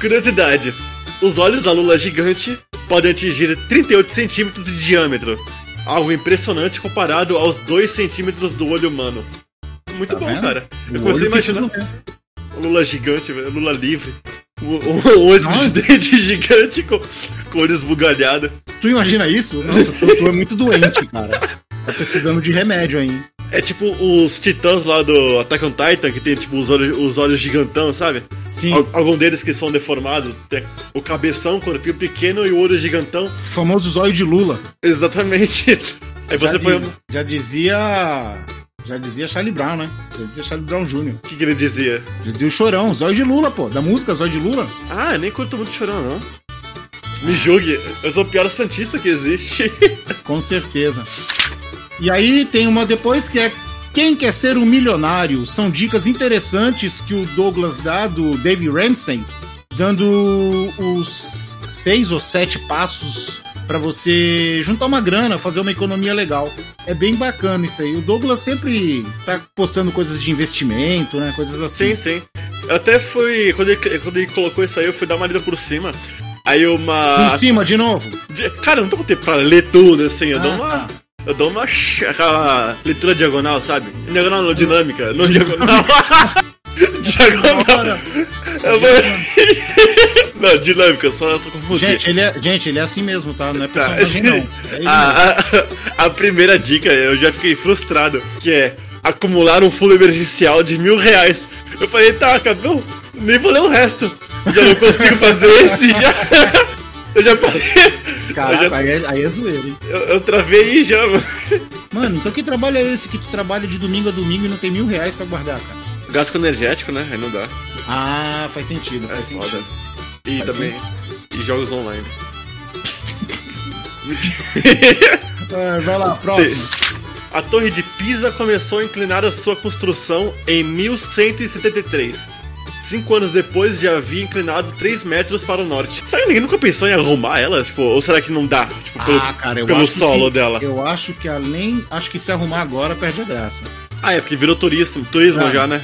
Curiosidade: os olhos da lula gigante podem atingir 38 centímetros de diâmetro. Algo impressionante comparado aos 2 centímetros do olho humano. Muito Tá bom, vendo? cara. Eu O comecei a olho imaginar. Lula gigante, velho. Lula livre. O ex-presidente gigante com, com olhos bugalhados. Tu imagina isso? Nossa, tu, tu é muito doente, cara. Tá precisando de remédio aí. É tipo os titãs lá do Attack on Titan, que tem tipo os olhos, os olhos gigantão, sabe? Sim. Al- algum deles que são deformados. Tem o cabeção, o corpinho pequeno e o olho gigantão. O famoso zóio de Lula. Exatamente. Aí você já, põe. diz- já dizia. Já dizia Charlie Brown, né? Já dizia Charlie Brown Jr. O que, que ele dizia? Já dizia o chorão, zóio de Lula, pô. Da música Zóio de Lula. Ah, eu nem curto muito chorão, não. Me julgue, eu sou o pior santista que existe. Com certeza. E aí tem uma depois que é Quem quer ser um milionário? São dicas interessantes que o Douglas dá do Dave Ramsey, dando os seis ou sete passos para você juntar uma grana, fazer uma economia legal. É bem bacana isso aí. O Douglas sempre tá postando coisas de investimento, né? Coisas assim. Sim, sim. Eu até fui. Quando ele, quando ele colocou isso aí, eu fui dar uma lida por cima. Aí uma. Em cima, de novo. De- Cara, eu não tô com tempo pra ler tudo, assim. Eu dou Ah, uma. tá. Eu dou uma. aquela leitura diagonal, sabe? Diagonal não, dinâmica. Não diagonal. diagonal. Eu vou... não, dinâmica, só, só confundi. Gente ele, é, gente, ele é assim mesmo, tá? Não é Tá. personagem, não. É a, a, a primeira dica, eu já fiquei frustrado, que é acumular um fundo emergencial de mil reais. Eu falei, tá, acabou, nem vou ler o resto. Já não consigo fazer esse, já. Eu já parei. Caraca, já, aí, é, aí é zoeira, hein? eu, eu travei aí já, mano. Mano, então que trabalho é esse que tu trabalha de domingo a domingo e não tem mil reais pra guardar, cara? Gasto energético, né? Aí não dá. Ah, faz sentido, faz É sentido. foda. E Faz também. E jogos online. Ah, vai lá, próximo. A Torre de Pisa começou a inclinar a sua construção em 1173. Cinco anos depois já havia inclinado 3 metros para o norte. Será que ninguém nunca pensou em arrumar ela? Tipo, ou será que não dá? Tipo, pelo, Ah, cara, eu pelo acho solo que, dela. Eu acho que além. Acho que se arrumar agora perde a graça. Ah, é porque virou turismo, turismo Ah, já, né?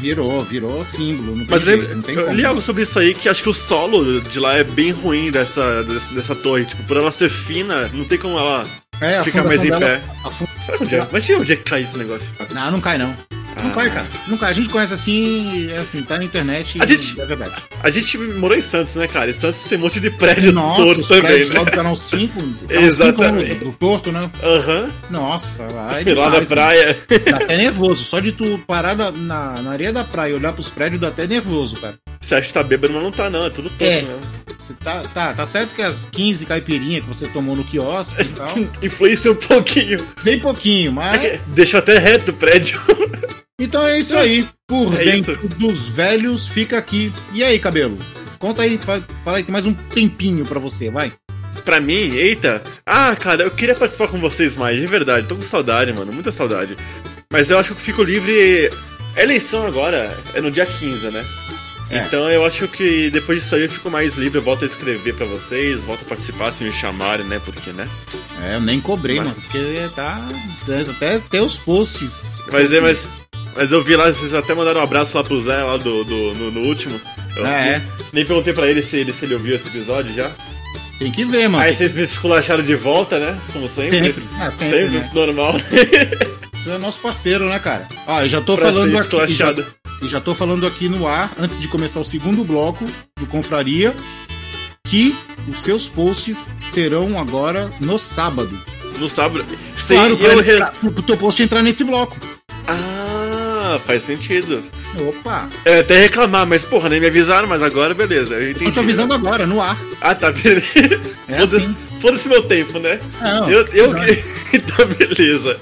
Virou, virou símbolo. Mas jeito, lembra, tem eu li algo sobre isso aí que acho que o solo de lá é bem ruim dessa, dessa, dessa torre. Tipo, por ela ser fina, não tem como ela É, ficar mais em dela- pé. a Será que um dia, imagina um dia que cai esse negócio. Não, não cai não. Não Ah. cai, cara. Não cai. A gente conhece assim, é assim, tá na internet. A gente- É verdade. A gente morou em Santos, né, cara? E Santos tem um monte de prédio Nossa, torto os também, né? lá do canal 5. Exatamente. Do torto, né? Aham. Nossa, lá é Lá na praia. Dá até nervoso. Só de tu parar na, na, na areia da praia e olhar pros prédios dá até nervoso, cara. Você acha que tá bêbado, mas não tá, não. É tudo torto É. mesmo. Você tá, tá, tá certo que as 15 caipirinhas que você tomou no quiosque e tal. Influencia um pouquinho. Bem pouquinho, mas. Deixa até reto o prédio. Então é isso aí. Por É dentro isso. dos velhos, fica aqui. E aí, cabelo? Conta aí, fa- fala aí, tem mais um tempinho pra você, vai. Pra mim, eita. Ah, cara, eu queria participar com vocês mais, de verdade. Tô com saudade, mano. Muita saudade. Mas eu acho que eu fico livre. A eleição agora é no dia 15, né? É. Então eu acho que depois disso aí eu fico mais livre, eu volto a escrever pra vocês, volto a participar se me chamarem, né? Porque, né? É, eu nem cobrei, Mas- mano, porque tá. Até ter os posts. Mas é, mas. Mas eu vi lá, vocês até mandaram um abraço lá pro Zé lá do, do no, no último. Eu Ah, é? nem, nem perguntei pra ele se, ele se ele ouviu esse episódio já. Tem que ver, mano. Aí vocês me esculacharam de volta, né? Como sempre. Sempre. Ah, sempre, Sempre, né? normal. Tu é nosso parceiro, né, cara? Ó, eu já tô Pra falando aqui. E já, esculachado. e já tô falando aqui no ar, antes de começar o segundo bloco do Confraria, que os seus posts serão agora no sábado. No sábado. Sim, claro, pra eu entrar- pro teu post entrar nesse bloco. Ah, faz sentido. Opa! Ia até reclamar, mas porra, nem me avisaram, mas agora beleza. Eu entendi. Eu tô avisando agora, no ar. Ah, tá, beleza. É Foda-se assim. foda-se meu tempo, né? Não, eu, eu... então, beleza.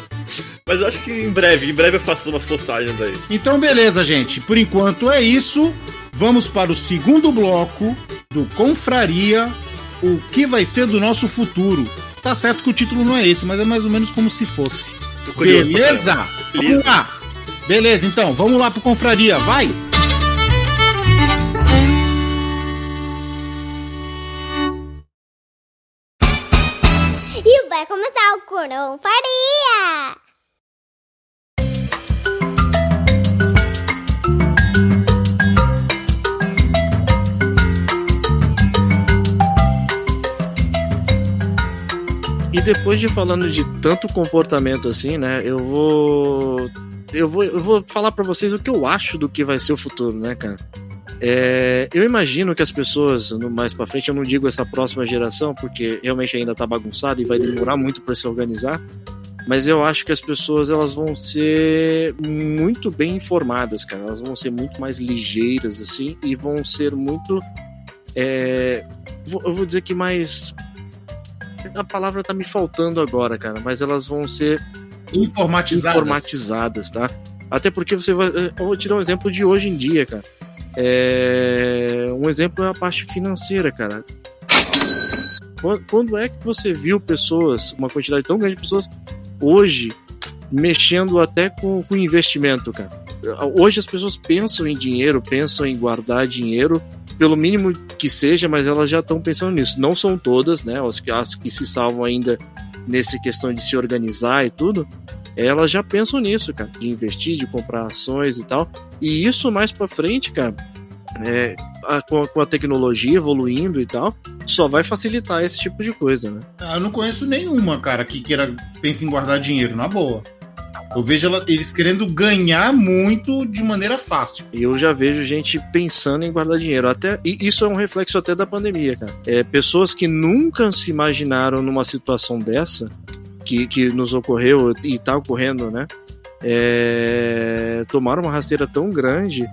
Mas eu acho que em breve, em breve eu faço umas postagens aí. Então, beleza, gente. Por enquanto é isso. Vamos para o segundo bloco do Confraria. O que vai ser do nosso futuro? Tá certo que o título não é esse, mas é mais ou menos como se fosse. Tô curioso Beleza? Vamos lá. Beleza, então, vamos lá pro confraria, vai! E vai começar o confraria! E depois de falando de tanto comportamento assim, né, eu vou eu vou, eu vou falar para vocês o que eu acho do que vai ser o futuro, né, cara? É, eu imagino que as pessoas, no mais para frente, eu não digo essa próxima geração, porque realmente ainda tá bagunçado e vai demorar muito para se organizar, mas eu acho que as pessoas elas vão ser muito bem informadas, cara. Elas vão ser muito mais ligeiras, assim, e vão ser muito. É, eu vou dizer que mais. A palavra tá me faltando agora, cara, mas elas vão ser informatizadas. informatizadas, tá? Até porque você vai. Eu vou tirar um exemplo de hoje em dia, cara. É, um exemplo é a parte financeira, cara. Quando é que você viu pessoas, uma quantidade tão grande de pessoas, hoje, mexendo até com, com investimento, cara? Hoje as pessoas pensam em dinheiro, pensam em guardar dinheiro, pelo mínimo que seja, mas elas já estão pensando nisso. Não são todas, né? As as que se salvam ainda nesse questão de se organizar e tudo, elas já pensam nisso, cara, de investir, de comprar ações e tal. E isso mais para frente, cara, é, a, com, a, com, a, tecnologia evoluindo e tal, só vai facilitar esse tipo de coisa, né? Ah, eu não conheço nenhuma, cara, que queira pense em guardar dinheiro, na boa. Eu vejo ela, eles querendo ganhar muito de maneira fácil. Eu já vejo gente pensando em guardar dinheiro. Até, e isso é um reflexo até da pandemia, cara. É, pessoas que nunca se imaginaram numa situação dessa, que, que nos ocorreu e tá ocorrendo, né? É, tomaram uma rasteira tão grande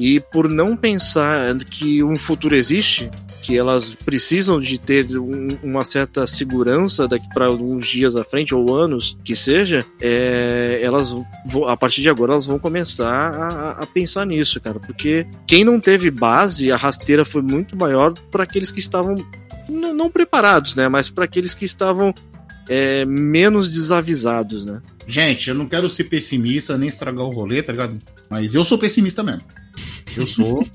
e por não pensar que um futuro existe, que elas precisam de ter um, uma certa segurança daqui para alguns dias à frente ou anos que seja, é, elas a partir de agora elas vão começar a, a, pensar nisso, cara, porque quem não teve base, a rasteira foi muito maior para aqueles que estavam não preparados, né, mas para aqueles que estavam é, menos desavisados, né? Gente, eu não quero ser pessimista nem estragar o rolê, tá ligado? Mas eu sou pessimista mesmo. Eu sou.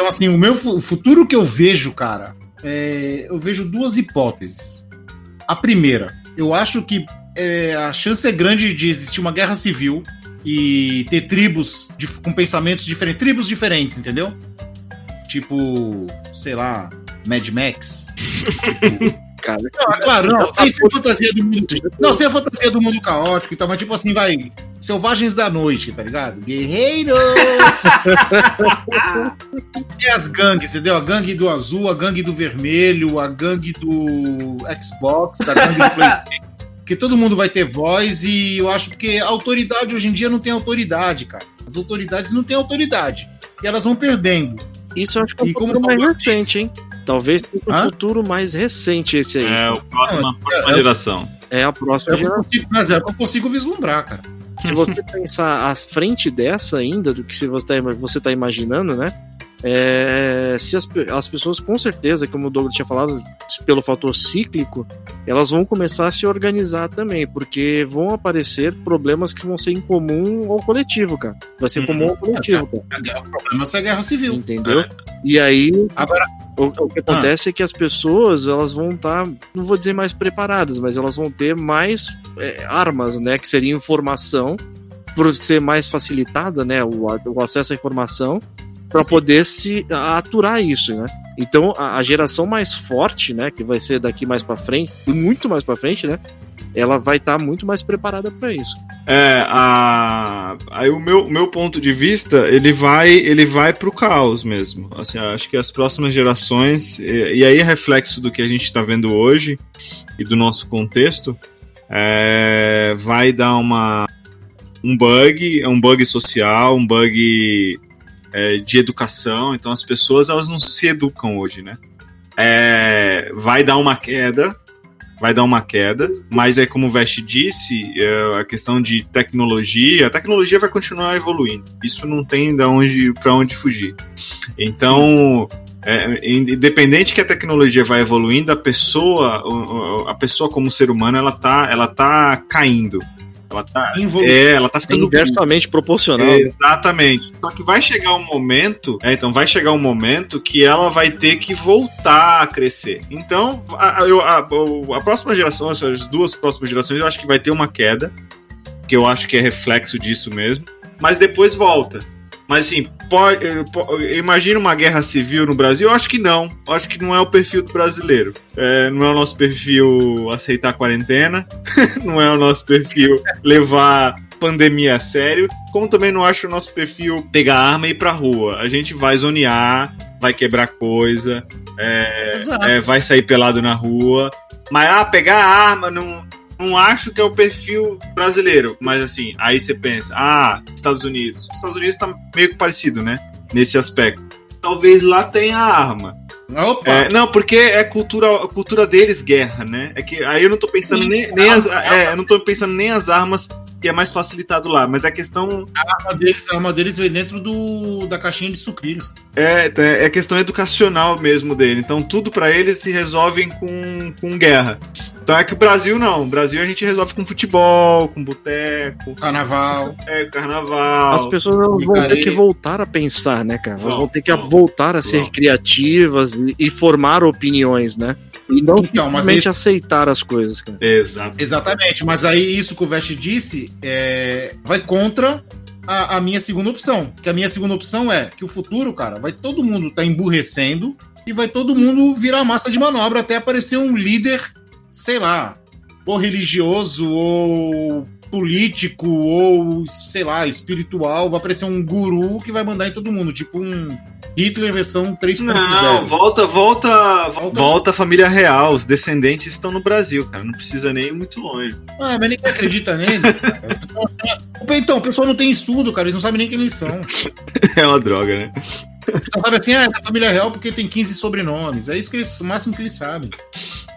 Então, assim, o meu o futuro que eu vejo, cara, é, eu vejo duas hipóteses. A primeira, eu acho que é, a chance é grande de existir uma guerra civil e ter tribos de, com pensamentos diferentes, tribos diferentes, entendeu? Tipo, sei lá, Mad Max. tipo, cara. Não, claro, não, sem ser fantasia do mundo. Não, sem a fantasia do mundo caótico e tal, mas tipo assim, vai. Selvagens da noite, tá ligado? Guerreiros! e as gangues, entendeu? A gangue do azul, a gangue do vermelho, a gangue do Xbox, a gangue do Playstation. Porque todo mundo vai ter voz e eu acho que a autoridade hoje em dia não tem autoridade, cara. As autoridades não têm autoridade. E elas vão perdendo. Isso eu acho que é um pouco mais recente, hein? Talvez seja o futuro mais recente esse aí. É, o próximo, a próxima é, geração. É a próxima é geração. Consigo, mas é eu consigo vislumbrar, cara. Se você pensar à frente dessa ainda, do que você está você tá imaginando, né? É, se as, as pessoas, com certeza, como o Douglas tinha falado, pelo fator cíclico, elas vão começar a se organizar também, porque vão aparecer problemas que vão ser incomum ao coletivo, cara. Vai ser comum ao coletivo, cara. O problema é a guerra civil. Entendeu? É. E aí. Agora. O, o que acontece ah. é que as pessoas elas vão estar, tá, não vou dizer mais preparadas, mas elas vão ter mais é, armas, né? Que seria informação, por ser mais facilitada, né? O, o acesso à informação para poder se aturar isso, né? Então a, a, geração mais forte, né, que vai ser daqui mais para frente, muito mais para frente, né, ela vai estar tá muito mais preparada para isso. É, a, aí o meu, meu ponto de vista, ele vai ele vai pro caos mesmo. Assim, acho que as próximas gerações e, e aí é reflexo do que a gente está vendo hoje e do nosso contexto, é, vai dar uma um bug, um bug social, um bug é, de educação, então as pessoas elas não se educam hoje, né? É, vai dar uma queda, vai dar uma queda, mas é como o Vest disse, é, a questão de tecnologia, a tecnologia vai continuar evoluindo. Isso não tem da onde para onde fugir. Então, é, independente que a tecnologia vai evoluindo, a pessoa, a pessoa como ser humano, ela tá, ela tá caindo. Ela tá, é, ela tá ficando inversamente proporcional. É, exatamente. Só que vai chegar um momento, é, então vai chegar um momento que ela vai ter que voltar a crescer. Então, a, a, a, a próxima geração, as duas próximas gerações, eu acho que vai ter uma queda, que eu acho que é reflexo disso mesmo, mas depois volta. Mas assim, pode, imagina uma guerra civil no Brasil? Eu acho que não. Eu acho que não é o perfil do brasileiro. É, não é o nosso perfil aceitar a quarentena. não é o nosso perfil levar pandemia a sério. Como também não acho o nosso perfil pegar arma e ir pra rua. A gente vai zonear, vai quebrar coisa, é, é, vai sair pelado na rua. Mas, ah, pegar arma não não acho que é o perfil brasileiro. Mas assim, aí você pensa, ah, Estados Unidos. Os Estados Unidos tá meio que parecido, né? Nesse aspecto. Talvez lá tenha arma. É, não, porque é cultura, a cultura deles guerra, né? É que aí eu não tô pensando Sim, nem, nem as, é, eu não tô pensando nem as armas que é mais facilitado lá, mas a questão. A arma deles, a arma deles vem dentro do, da caixinha de sucrilhos. É, é a questão educacional mesmo dele. Então tudo para eles se resolvem com, com guerra. Então é que o Brasil não. O Brasil a gente resolve com futebol, com boteco. Carnaval. É, carnaval. As pessoas vão ter que voltar a pensar, né, cara? Elas vão ter que voltar a ser criativas e, e formar opiniões, né? E não então, simplesmente isso... aceitar as coisas, cara. Exato. Exatamente. Mas aí isso que o Vest disse é... vai contra a, a, minha segunda opção. Que a minha segunda opção é que o futuro, cara, vai todo mundo estar tá emburrecendo e vai todo mundo virar massa de manobra até aparecer um líder, sei lá, ou religioso ou político ou, sei lá, espiritual, vai aparecer um guru que vai mandar em todo mundo, tipo um Hitler versão 3.0. Não, volta, volta, volta, volta a família real, os descendentes estão no Brasil, cara, não precisa nem ir muito longe. Ah, mas ninguém acredita nele. então, o pessoal não tem estudo, cara, eles não sabem nem quem eles são. é uma droga, né? Só sabe assim, ah, é da família real porque tem 15 sobrenomes. É isso que eles, o máximo que eles sabem.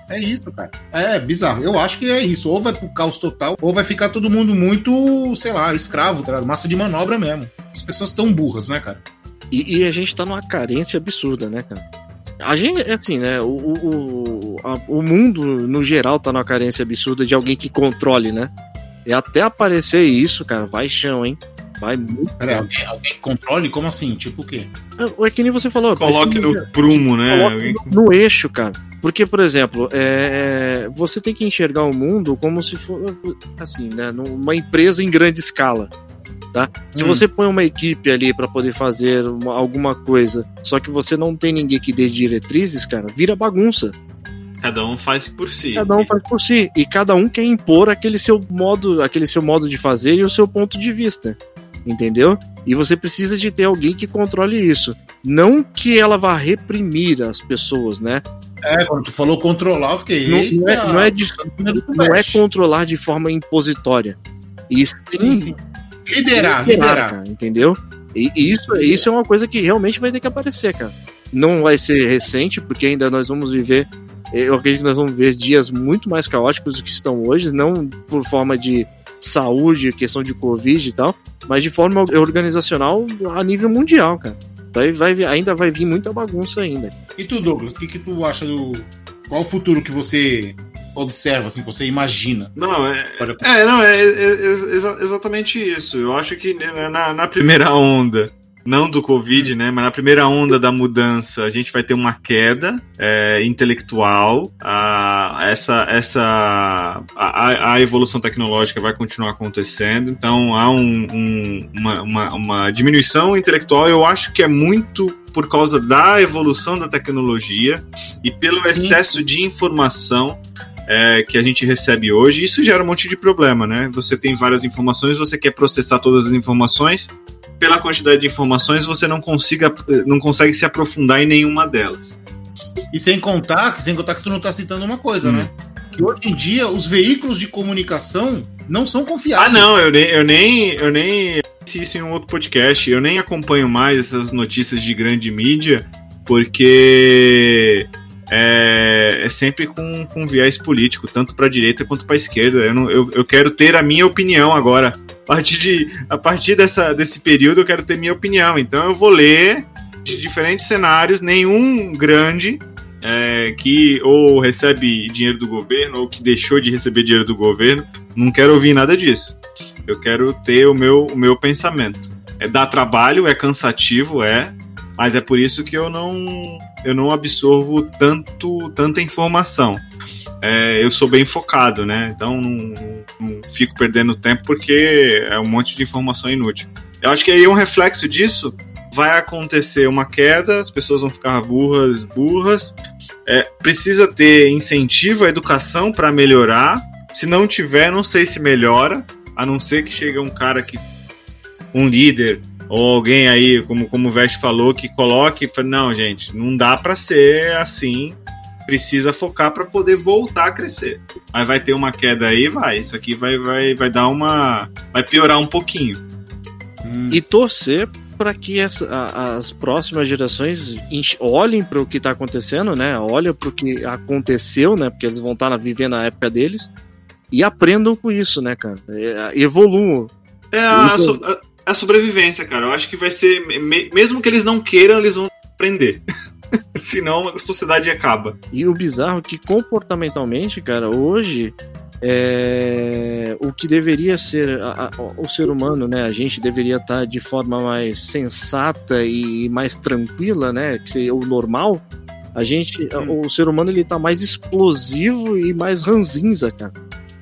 É isso, cara. É bizarro. Eu acho que é isso. Ou vai pro caos total, ou vai ficar todo mundo muito, sei lá, escravo, tá? massa de manobra mesmo. As pessoas tão burras, né, cara? E, e, a gente tá numa carência absurda, né, cara? A gente, é assim, né? O, o, a, o mundo, no geral, tá numa carência absurda de alguém que controle, né? E até aparecer isso, cara, vai chão, hein? Vai muito. Pera, alguém, alguém controle? Como assim? Tipo o quê? É, é que nem você falou. Coloque no prumo, né? Coloque no, no, eixo, cara. Porque, por exemplo, é, você tem que enxergar o mundo como se fosse, assim, né? Numa empresa em grande escala. Tá? Se hum. você põe uma equipe ali para poder fazer uma, alguma coisa, só que você não tem ninguém que dê diretrizes, cara, vira bagunça. Cada um faz por si. Cada um faz por si. E cada um quer impor aquele seu modo, aquele seu modo de fazer e o seu ponto de vista entendeu? E você precisa de ter alguém que controle isso. Não que ela vá reprimir as pessoas, né? É, quando tu falou controlar, eu fiquei. Não, não, é, não, é, de, não é controlar de forma impositória. E sim, sim, sim. Liderar, liderar, liderar. Cara, entendeu? E, e isso, isso é uma coisa que realmente vai ter que aparecer, cara. Não vai ser recente, porque ainda nós vamos viver eu acredito que nós vamos ver dias muito mais caóticos do que estão hoje, não por forma de saúde, questão de Covid e tal, mas de forma organizacional a nível mundial, cara. Vai, vai, ainda vai vir muita bagunça ainda. E tu, Douglas, o que, que tu acha do. Qual o futuro que você observa, assim, que você imagina? Não, é. É, não, é, é, é exatamente isso. Eu acho que né, na, na primeira onda não do Covid, né? Mas na primeira onda da mudança, a gente vai ter uma queda é, intelectual. A, essa essa a, a, evolução tecnológica vai continuar acontecendo. Então há um, um, uma, uma, uma diminuição intelectual. Eu acho que é muito por causa da evolução da tecnologia e pelo sim, excesso de informação é, que a gente recebe hoje, isso gera um monte de problema, né? Você tem várias informações, você quer processar todas as informações, pela quantidade de informações, você não, consiga, não consegue se aprofundar em nenhuma delas. E sem contar, sem contar que tu não está citando uma coisa, hum. né? Que hoje em dia os veículos de comunicação não são confiáveis. Ah, não, eu nem, eu nem, eu nem disse isso em um outro podcast. Eu nem acompanho mais essas notícias de grande mídia, porque é, é sempre com, com viés político, tanto para a direita quanto para a esquerda. Eu, não, eu, eu quero ter a minha opinião agora a partir, de, a partir dessa, desse período eu quero ter minha opinião. Então eu vou ler de diferentes cenários, nenhum grande é, que ou recebe dinheiro do governo ou que deixou de receber dinheiro do governo. Não quero ouvir nada disso. Eu quero ter o meu, o meu pensamento. É dar trabalho, é cansativo, é, mas é por isso que eu não eu não absorvo tanto tanta informação é, eu sou bem focado, né? Então não, não, fico perdendo tempo porque é um monte de informação inútil. Eu acho que aí um reflexo disso vai acontecer uma queda, as pessoas vão ficar burras, burras. É, precisa ter incentivo à educação para melhorar. Se não tiver, não sei se melhora, a não ser que chegue um cara que um líder ou alguém aí, como, como o Vest falou, que coloque e não, gente, não dá para ser assim, precisa focar para poder voltar a crescer. Mas vai ter uma queda aí, vai, isso aqui vai, vai, vai dar uma, vai piorar um pouquinho. E torcer para que essa- a- as próximas gerações olhem para o que está acontecendo, né? Olhem para o que aconteceu, né? Porque eles vão estar vivendo a época deles e aprendam com isso, né, cara? É, Evoluam. É a, Então- so- a- a sobrevivência, cara. Eu acho que vai ser, me- mesmo que eles não queiram, eles vão aprender. Senão a sociedade acaba. E o bizarro é que comportamentalmente, cara, hoje é, o que deveria ser a- a- o ser humano, né? A gente deveria estar de forma mais sensata e mais tranquila, né? Que seria o normal. A gente, o ser humano ele tá mais explosivo e mais ranzinza, cara,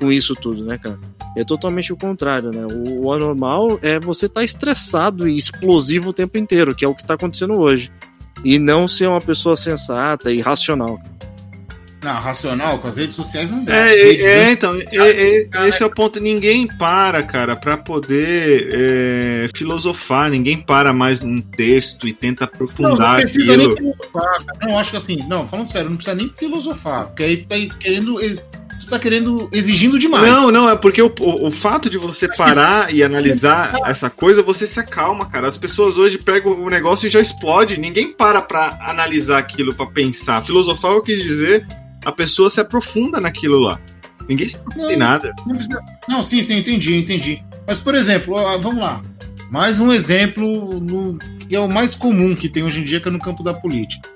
com isso tudo, né, cara? É totalmente o contrário, né? O, o anormal é você estar estressado e explosivo o tempo inteiro, que é o que tá acontecendo hoje. E não ser uma pessoa sensata e racional. Não, racional, com as redes sociais não dá. É, é, né? então, é, é, esse é o ponto. Ninguém para, cara, pra poder é, filosofar. Ninguém para mais num texto e tenta Não, não aprofundar precisa aquilo. nem filosofar, cara. Não, acho que assim, não, falando sério, não precisa nem filosofar. Porque aí tá querendo. Tá querendo. exigindo demais. Não, não, é porque o, o, o fato de você parar e analisar essa coisa, você se acalma, cara. As pessoas hoje pegam o negócio e já explode. Ninguém para pra analisar aquilo, pra pensar. Filosofar, eu quis dizer, a pessoa se aprofunda naquilo lá. Ninguém se aprofunda em nada. Não, precisa- não, sim, sim, entendi, entendi. Mas, por exemplo, vamos lá. Mais um exemplo no- que é o mais comum que tem hoje em dia, que é no campo da política.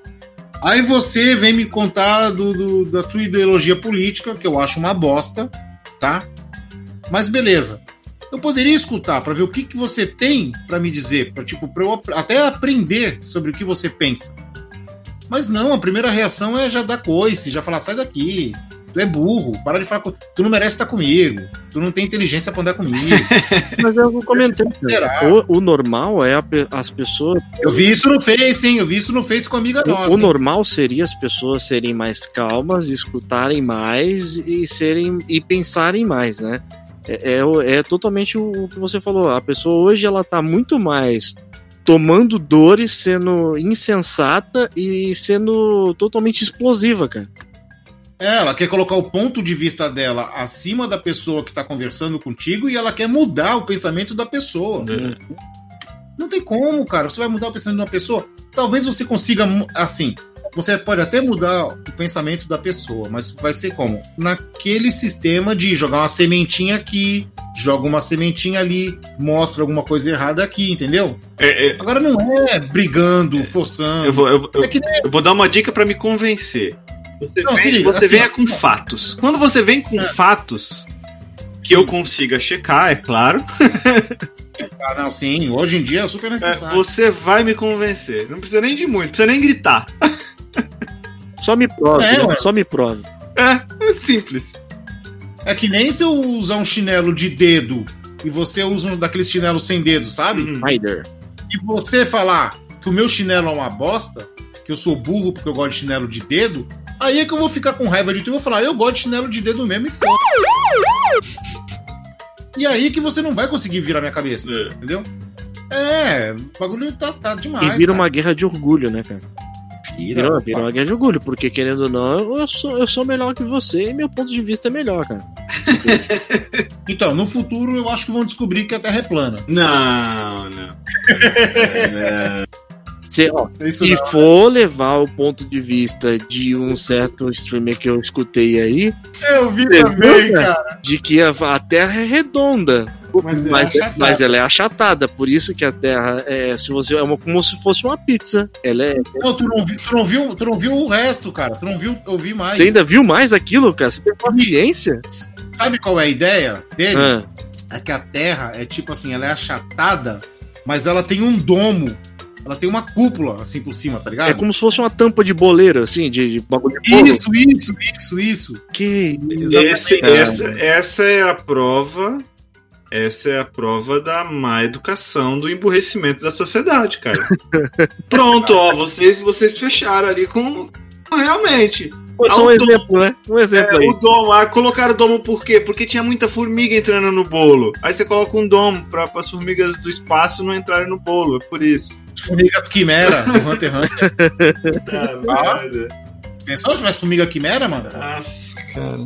Aí você vem me contar do, do- da sua ideologia política, que eu acho uma bosta, tá? Mas beleza. Eu poderia escutar para ver o que, que você tem para me dizer, para tipo, pra eu até aprender sobre o que você pensa. Mas não, a primeira reação é já dar coice, já falar, sai daqui, tu é burro, para de falar com... Tu não merece estar comigo, tu não tem inteligência pra andar comigo. Mas eu comentei. O, o normal é a as pessoas. Eu vi isso no Face, hein? Eu vi isso no Face com amiga nossa. O, o hein? normal seria as pessoas serem mais calmas, escutarem mais e serem e pensarem mais, né? É, é, o- é totalmente o, o que você falou. A pessoa hoje ela tá muito mais tomando dores, sendo insensata e sendo totalmente explosiva, cara. É, ela quer colocar o ponto de vista dela acima da pessoa que tá conversando contigo e ela quer mudar o pensamento da pessoa. Não tem como, cara. Você vai mudar o pensamento de uma pessoa? Talvez você consiga, assim, você pode até mudar o pensamento da pessoa, mas vai ser como? Naquele sistema de jogar uma sementinha aqui, joga uma sementinha ali, mostra alguma coisa errada aqui, entendeu? Agora não é brigando, forçando. Eu vou, eu, eu- É que eu vou dar uma dica pra me convencer. Você, Não, vem, se liga, você assim, venha com fatos. Quando você vem com fatos que eu consiga checar, é claro, Ah, não, sim. Hoje em dia é super é, necessário. você vai me convencer. Não precisa nem de muito, não precisa nem gritar. Só me prove, É, né? Só me prove. É, é simples. É que nem se eu usar um chinelo de dedo e você usa um daqueles chinelos sem dedo, sabe? Uhum. Rider. E você falar que o meu chinelo é uma bosta, que eu sou burro porque eu gosto de chinelo de dedo, aí é que eu vou ficar com raiva de tu e vou falar, eu gosto de chinelo de dedo mesmo e foda. E aí que você não vai conseguir virar minha cabeça, entendeu? É, o bagulho tá, tá demais. e vira cara. uma guerra de orgulho, né, cara? Vira, Vira, vira uma guerra de orgulho, porque querendo ou não, eu sou, eu sou melhor que você e meu ponto de vista é melhor, cara. Então, no futuro eu acho que vão descobrir que a Terra é plana. Não, não. Se, ó, se não, né? for levar o ponto de vista de um certo streamer que eu escutei aí, Eu vi também, viu, cara. de que a, a Terra é redonda. Mas é Mas, achatada. mas ela é achatada, por isso que a Terra é, se você, é uma- como se fosse uma pizza. Ela é. Não, tu não, viu, tu, não viu, tu não viu o resto, cara. Tu não viu, eu vi mais. Você ainda viu mais aquilo, cara? Você tem paciência? Sabe qual é a ideia dele? Ah. É que a Terra é tipo assim, ela é achatada, mas ela tem um domo. Ela tem uma cúpula assim por cima, tá ligado? É como se fosse uma tampa de boleira, assim, de, de bagulho de bolo. Isso, isso, isso, isso. Que Esse- Exatamente. essa, essa é a prova. essa é a prova da má educação, do emburrecimento da sociedade, cara. Pronto, ó, vocês, vocês fecharam ali com. com realmente. Só um exemplo, né? Um exemplo É, aí. o domo, ah, colocaram o domo por quê? Porque tinha muita formiga entrando no bolo. Aí você coloca um domo para as formigas do espaço não entrarem no bolo, é por isso. Formigas quimera do Hunter x Hunter. Tá, Pensou se tivesse formiga quimera, mano? Nossa, cara.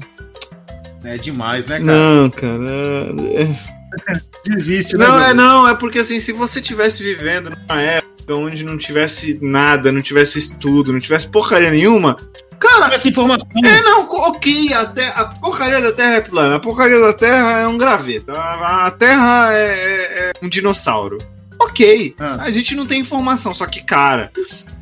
É demais, né, cara? Não, cara. é- Desiste, né? Não, é Deus? não, é porque assim, se você tivesse vivendo numa época onde não tivesse nada, não tivesse estudo, não tivesse porcaria nenhuma, cara, Essa informação. é não, ok, a, a porcaria da Terra é plana, a porcaria da Terra é um graveto, a, a Terra é, é- é um dinossauro. Ok, Ah. a gente não tem informação, só que, cara,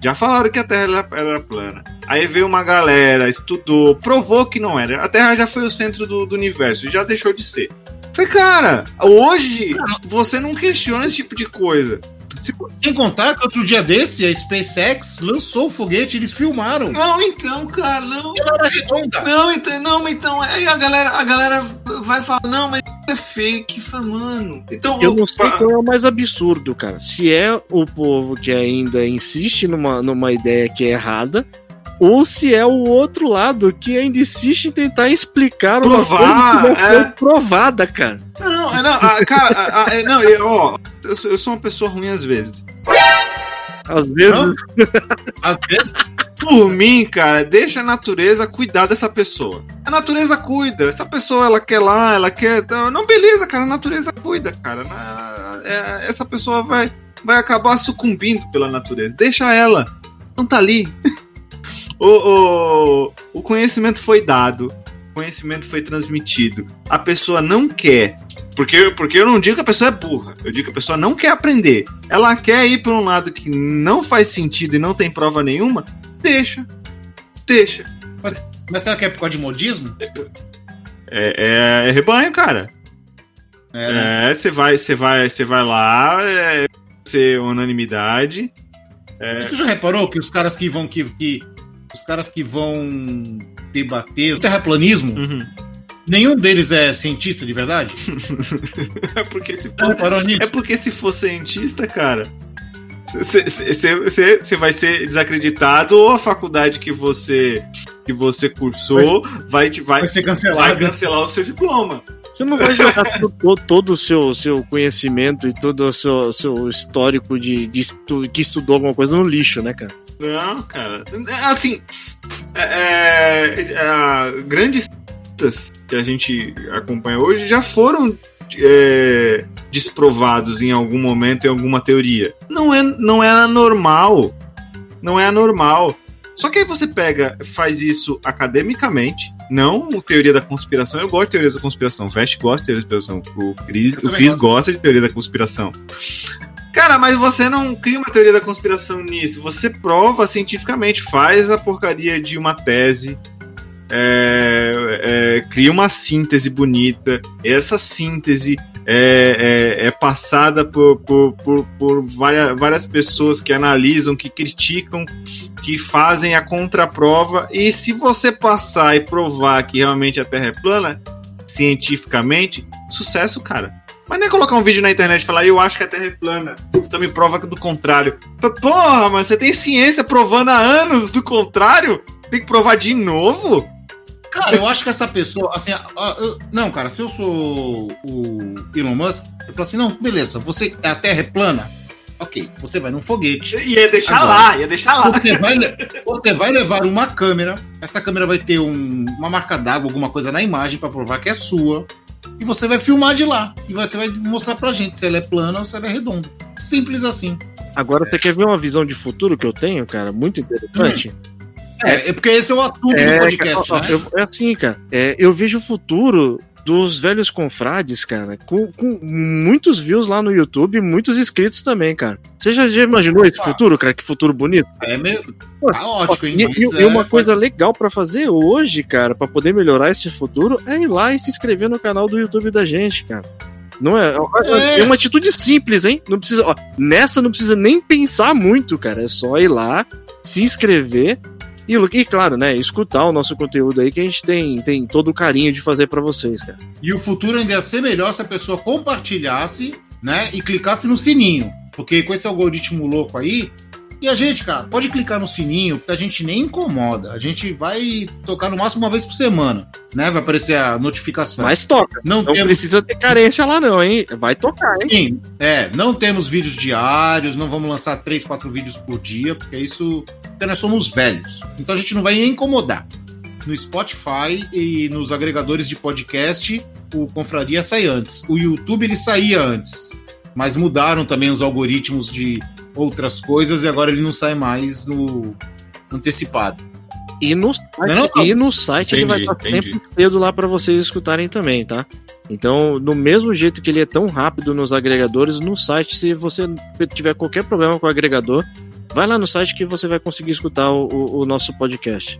já falaram que a Terra era, era plana. Aí veio uma galera, estudou, provou que não era. A Terra já foi o centro do, do universo, já deixou de ser. Falei, cara, hoje você não questiona esse tipo de coisa. Se- Sem contar que outro dia desse, a SpaceX lançou o foguete, eles filmaram. Não, então, cara, não. Ela era redonda. Não, então, não, então, aí a galera, a galera vai falar, não, mas é fake, mano. Então, Eu não sei qual é o mais absurdo, cara. Se é o povo que ainda insiste numa, numa ideia que é errada, ou se é o outro lado que ainda insiste em tentar explicar uma Provar, coisa que não foi é. provada, cara. Não, é, não, ah, cara, ah, ah, é, não, eu, ó, eu sou, eu sou uma pessoa ruim às vezes. Às vezes. Não? Às vezes. Por mim, cara, deixa a natureza cuidar dessa pessoa. A natureza cuida. Essa pessoa, ela quer lá, ela quer. Não, beleza, cara, a natureza cuida, cara. Na- é, essa pessoa vai, vai acabar sucumbindo pela natureza. Deixa ela. Não tá ali. o, o, o conhecimento foi dado. Conhecimento foi transmitido. A pessoa não quer. Porque, porque eu não digo que a pessoa é burra. Eu digo que a pessoa não quer aprender. Ela quer ir para um lado que não faz sentido e não tem prova nenhuma. Deixa. Deixa. Mas será que é por causa de modismo? É, é- é rebanho, cara. É, né? É, você vai, você vai, você vai lá, é, ser unanimidade. É, Tu já reparou que os caras que vão que, que- os caras que vão debater o terraplanismo, uhum. nenhum deles é cientista de verdade? É porque se for, nisso? é porque se for cientista, cara, você vai ser desacreditado ou a faculdade que você que você cursou vai, te vai, Vai ser vai cancelado. cancelar o seu diploma. Você não vai jogar todo, todo o seu, seu conhecimento e todo o seu, seu histórico de, de estu- que estudou alguma coisa no lixo, né, cara? Não, cara. Assim, é, é, grandes que a gente acompanha hoje já foram é, desprovados em algum momento em alguma teoria. Não é, não é anormal. Não é anormal. Só que aí você pega, faz isso academicamente, não teoria da conspiração. Eu gosto de teorias da conspiração. O Vest gosta de teoria da conspiração. O Chris, o Chris gosta de teoria da conspiração. Cara, mas você não cria uma teoria da conspiração nisso. Você prova cientificamente, faz a porcaria de uma tese, é, é, cria uma síntese bonita. Essa síntese é, é- é passada por, por, por, por várias, várias pessoas que analisam, que criticam, que fazem a contraprova. E se você passar e provar que realmente a Terra é plana, cientificamente, sucesso, cara. Mas nem colocar um vídeo na internet e falar, eu acho que a Terra é plana. Então me prova do contrário. Porra, mas você tem ciência provando há anos do contrário? Tem que provar de novo? Cara, eu acho que essa pessoa, assim, ah, ah, eu- não, cara, se eu sou o Elon Musk, eu falo assim, não, beleza, você, a Terra é plana? Ok, você vai num foguete. Ia deixar Agora. lá, ia deixar lá. Você vai, você vai levar uma câmera, essa câmera vai ter um- uma marca d'água, alguma coisa na imagem pra provar que é sua, e você vai filmar de lá, e você vai mostrar pra gente se ela é plana ou se ela é redonda. Simples assim. Agora, você quer ver uma visão de futuro que eu tenho, cara? Muito interessante. É, é porque esse é o assunto do É, podcast, cara, ó, né? eu- é assim, cara. é, eu vejo o futuro dos velhos confrades, cara, com, com muitos views lá no YouTube e muitos inscritos também, cara. Você já, já imaginou esse futuro, cara? Que futuro bonito? É meio Pô, caótico, hein? E, e- e é- uma coisa legal pra fazer hoje, cara, pra poder melhorar esse futuro, é ir lá e se inscrever no canal do YouTube da gente, cara. Não é, é, É. uma atitude simples, hein? Não precisa, ó, nessa não precisa nem pensar muito, cara. É só ir lá, se inscrever E, e, claro, né, escutar o nosso conteúdo aí que a gente tem, tem todo o carinho de fazer para vocês, cara. E o futuro ainda ia ser melhor se a pessoa compartilhasse, né, e clicasse no sininho. Porque com esse algoritmo louco aí, e a gente, cara, pode clicar no sininho, porque a gente nem incomoda. A gente vai tocar no máximo uma vez por semana, né? Vai aparecer a notificação. Mas toca. Não, não temos... precisa ter carência lá, não, hein? Vai tocar, hein? Sim, é. Não temos vídeos diários, não vamos lançar três, quatro vídeos por dia, porque isso. Porque nós somos velhos. Então a gente não vai incomodar. No Spotify e nos agregadores de podcast, o Confraria sai antes. O YouTube ele saía antes. Mas mudaram também os algoritmos de outras coisas e agora ele não sai mais no antecipado. E no site, não, não, e no site entendi, ele vai estar sempre cedo lá para vocês escutarem também, tá? Então, no mesmo jeito que ele é tão rápido nos agregadores, no site, se você tiver qualquer problema com o agregador, vai lá no site que você vai conseguir escutar o, o, o nosso podcast.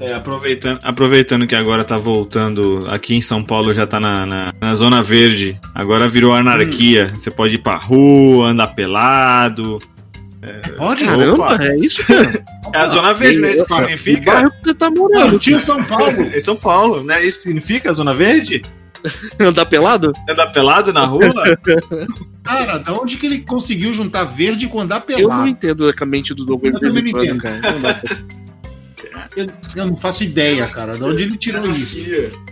É, aproveitando, aproveitando que agora tá voltando, aqui em São Paulo já tá na, na, na Zona Verde, agora virou anarquia. Hum. Você pode ir pra rua, andar pelado. É, pode? Caramba, é isso? é a Zona Verde, né? Isso que significa. bairro que tá morando. Em São Paulo. em São Paulo, né? Isso que significa a Zona Verde? Andar pelado? Andar pelado na rua? Cara, da onde que ele conseguiu juntar verde com andar pelado? Eu não entendo a mente do Douglas. Eu também não entendo. Cara. Eu, eu, não faço ideia, cara. De onde ele tirou anarquia. isso?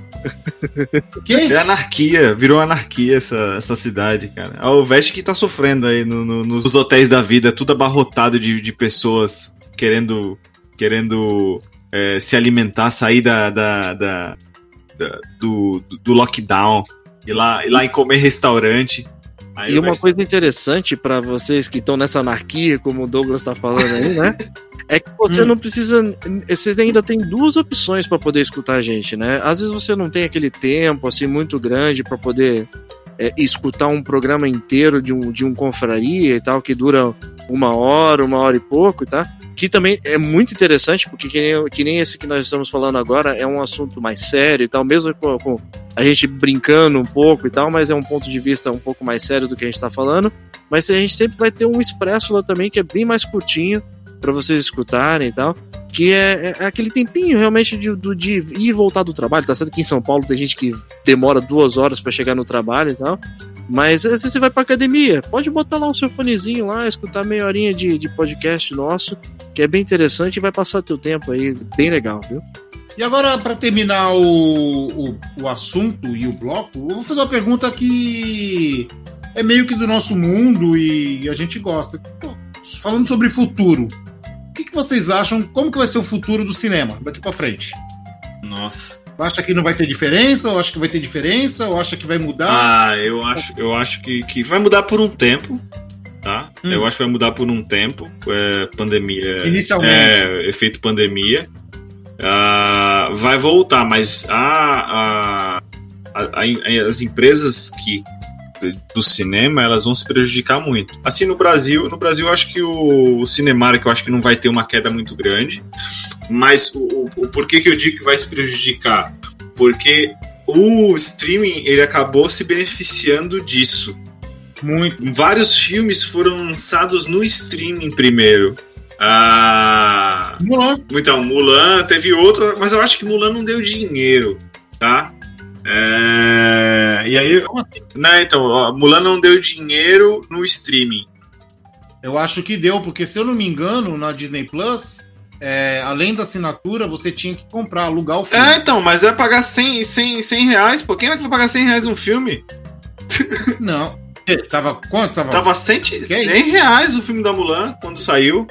Que? É anarquia, virou anarquia essa, essa cidade, cara. É o Veste que tá sofrendo aí no, no, nos hotéis da vida, tudo abarrotado de, de pessoas querendo, querendo é, se alimentar, sair da, da, da, da do, do lockdown, ir lá, ir lá e comer restaurante. Aí e uma coisa interessante para vocês que estão nessa anarquia, como o Douglas tá falando aí, né? é que você hum. não precisa. Você ainda tem duas opções para poder escutar a gente, né? Às vezes você não tem aquele tempo assim muito grande para poder é, escutar um programa inteiro de um, de um confraria e tal, que dura uma hora, uma hora e pouco, tá? Que também é muito interessante, porque que nem, que nem esse que nós estamos falando agora é um assunto mais sério e tal, mesmo com, com a gente brincando um pouco e tal, mas é um ponto de vista um pouco mais sério do que a gente está falando. Mas a gente sempre vai ter um expresso lá também, que é bem mais curtinho, para vocês escutarem e tal. Que é, é aquele tempinho realmente de, de, de, ir e voltar do trabalho. Tá certo que em São Paulo tem gente que demora duas horas para chegar no trabalho e tal. Mas às vezes você vai pra academia, pode botar lá o seu fonezinho lá, escutar meia horinha de, de podcast nosso, que é bem interessante e vai passar teu tempo aí, bem legal, viu? E agora, para terminar o, o, o, assunto e o bloco, eu vou fazer uma pergunta que é meio que do nosso mundo e a gente gosta. Falando sobre futuro, que, que vocês acham? Como que vai ser o futuro do cinema daqui para frente? Nossa. Acha que não vai ter diferença? Ou acha que vai ter diferença? Ou acha que vai mudar? Ah, eu acho, eu acho que, que vai mudar por um tempo. Tá? Hum. Eu acho que vai mudar por um tempo. É, pandemia. Inicialmente. É, efeito pandemia. Uh, vai voltar, mas a, a, a, as empresas que do cinema, elas vão se prejudicar muito. Assim, no Brasil, no Brasil eu acho que o, o Cinemark, eu acho que não vai ter uma queda muito grande, mas o, o, o porquê que eu digo que vai se prejudicar? Porque o streaming, ele acabou se beneficiando disso. Muito. Vários filmes foram lançados no streaming primeiro. Ah, Mulan. Então, Mulan teve outro, mas eu acho que Mulan não deu dinheiro, tá? É... E aí. Assim? Né, então, a Mulan não deu dinheiro no streaming. Eu acho que deu, porque se eu não me engano, na Disney Plus, é, além da assinatura, você tinha que comprar, alugar o filme. É, então, mas é pagar 100, 100, 100 reais, pô. Quem é que vai pagar 100 reais num filme? Não. Tava quanto? Tava, Tava 100, 100 reais o filme da Mulan quando saiu.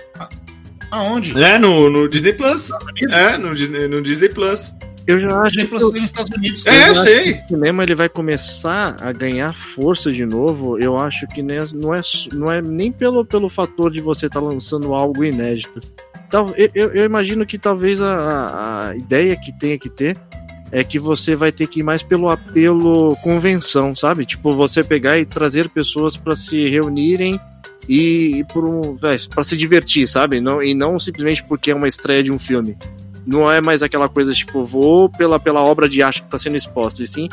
Aonde? É, no, no Disney Plus. É, no Disney, no Disney Plus. Eu já acho que eu, nos Estados Unidos. É, eu, sei. o cinema ele vai começar a ganhar força de novo. Eu acho que não é, não é nem pelo, pelo fator de você estar tá lançando algo inédito. Eu, eu, imagino que talvez a, a ideia que tenha que ter é que você vai ter que ir mais pelo apelo convenção, sabe? Tipo, você pegar e trazer pessoas para se reunirem e, e por um, para se divertir, sabe? Não, e não simplesmente porque é uma estreia de um filme não é mais aquela coisa tipo, vou pela, pela obra de arte que está sendo exposta, e sim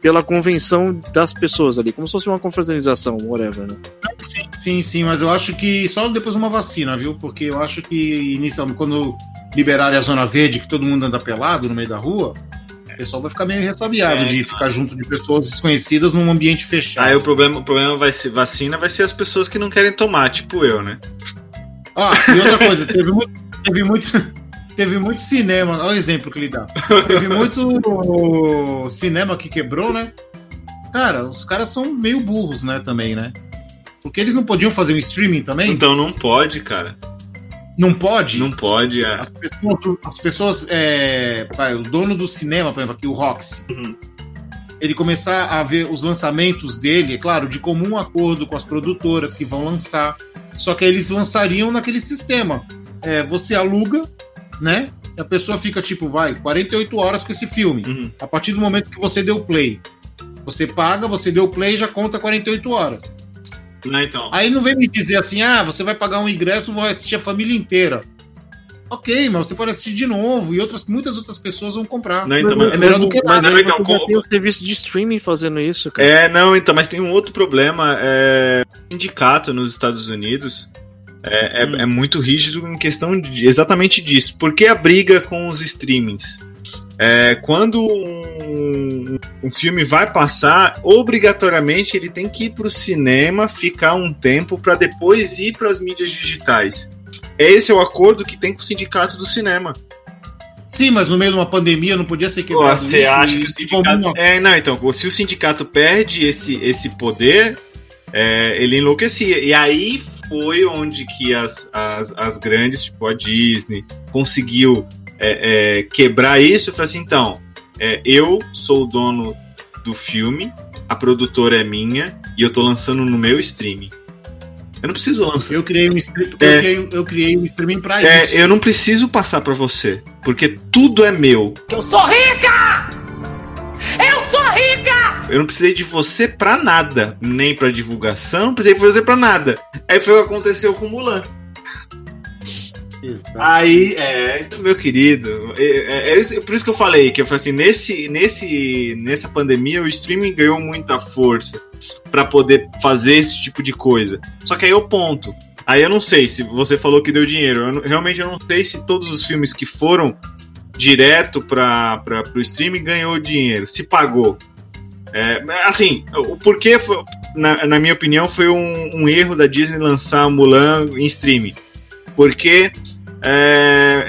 pela convenção das pessoas ali, como se fosse uma confraternização, whatever, né? Sim, sim, sim, mas eu acho que só depois de uma vacina, viu? Porque eu acho que inicialmente, quando liberarem a zona verde, que todo mundo anda pelado no meio da rua, o pessoal vai ficar meio ressabiado É, de ficar junto de pessoas desconhecidas num ambiente fechado. Aí o problema, o problema vai ser vacina, vai ser as pessoas que não querem tomar, tipo eu, né? Ah, e outra coisa, teve muito, teve muito, teve muito cinema, olha o exemplo que ele dá. Teve muito cinema que quebrou, né? Cara, os caras são meio burros, né, também, né? Porque eles não podiam fazer um streaming também? Então não pode, cara. Não pode? Não pode, é. As pessoas, as pessoas é, pai, o dono do cinema, por exemplo, aqui, o Roxy, Uhum. ele começar a ver os lançamentos dele, é claro, de comum acordo com as produtoras que vão lançar. Só que eles lançariam naquele sistema. É, você aluga, né? E a pessoa fica tipo, vai, 48 horas com esse filme. Uhum. A partir do momento que você deu play. Você paga, você deu play já conta 48 horas. Não, então. Aí não vem me dizer assim, ah, você vai pagar um ingresso, vai assistir a família inteira. Ok, mas você pode assistir de novo e outras, muitas outras pessoas vão comprar. Não, então, mas- é melhor do que Mas nada. Não, então, com- tem um serviço de streaming fazendo isso, cara. É, não, então, mas tem um outro problema. É, o sindicato nos Estados Unidos é, é- Hum. é muito rígido em questão de, exatamente disso. Por que a briga com os streamings? É, quando um, um filme vai passar, obrigatoriamente ele tem que ir para o cinema, ficar um tempo para depois ir para as mídias digitais. Esse é o acordo que tem com o sindicato do cinema. Sim, mas no meio de uma pandemia não podia ser quebrado. Você isso acha que o sindicato. comum- É, não, então, se o sindicato perde esse, esse poder, é, ele enlouquecia. E aí foi onde que as, as, as grandes, tipo a Disney, conseguiu é, é, quebrar isso e falou assim: então, é, eu sou o dono do filme, a produtora é minha, e eu tô lançando no meu streaming. Eu não preciso lançar. Eu criei um, stream- É. eu criei, eu criei um streaming pra É, isso. eu não preciso passar pra você, porque tudo é meu. Eu sou rica! Eu não precisei de você pra nada, nem pra divulgação, não precisei de você pra nada. Aí foi o que aconteceu com o Mulan. Exato. Aí, é, então, meu querido, é, é- é isso- por isso que eu falei que eu falei assim, nesse, nesse, nessa pandemia o streaming ganhou muita força pra poder fazer esse tipo de coisa. Só que aí é o ponto. Aí eu não sei se você falou que deu dinheiro. Eu não- realmente eu não sei se todos os filmes que foram direto para o streaming ganhou dinheiro, se pagou. É, assim, o porquê, foi, na, na minha opinião, foi um, um erro da Disney lançar Mulan em streaming. Porque é,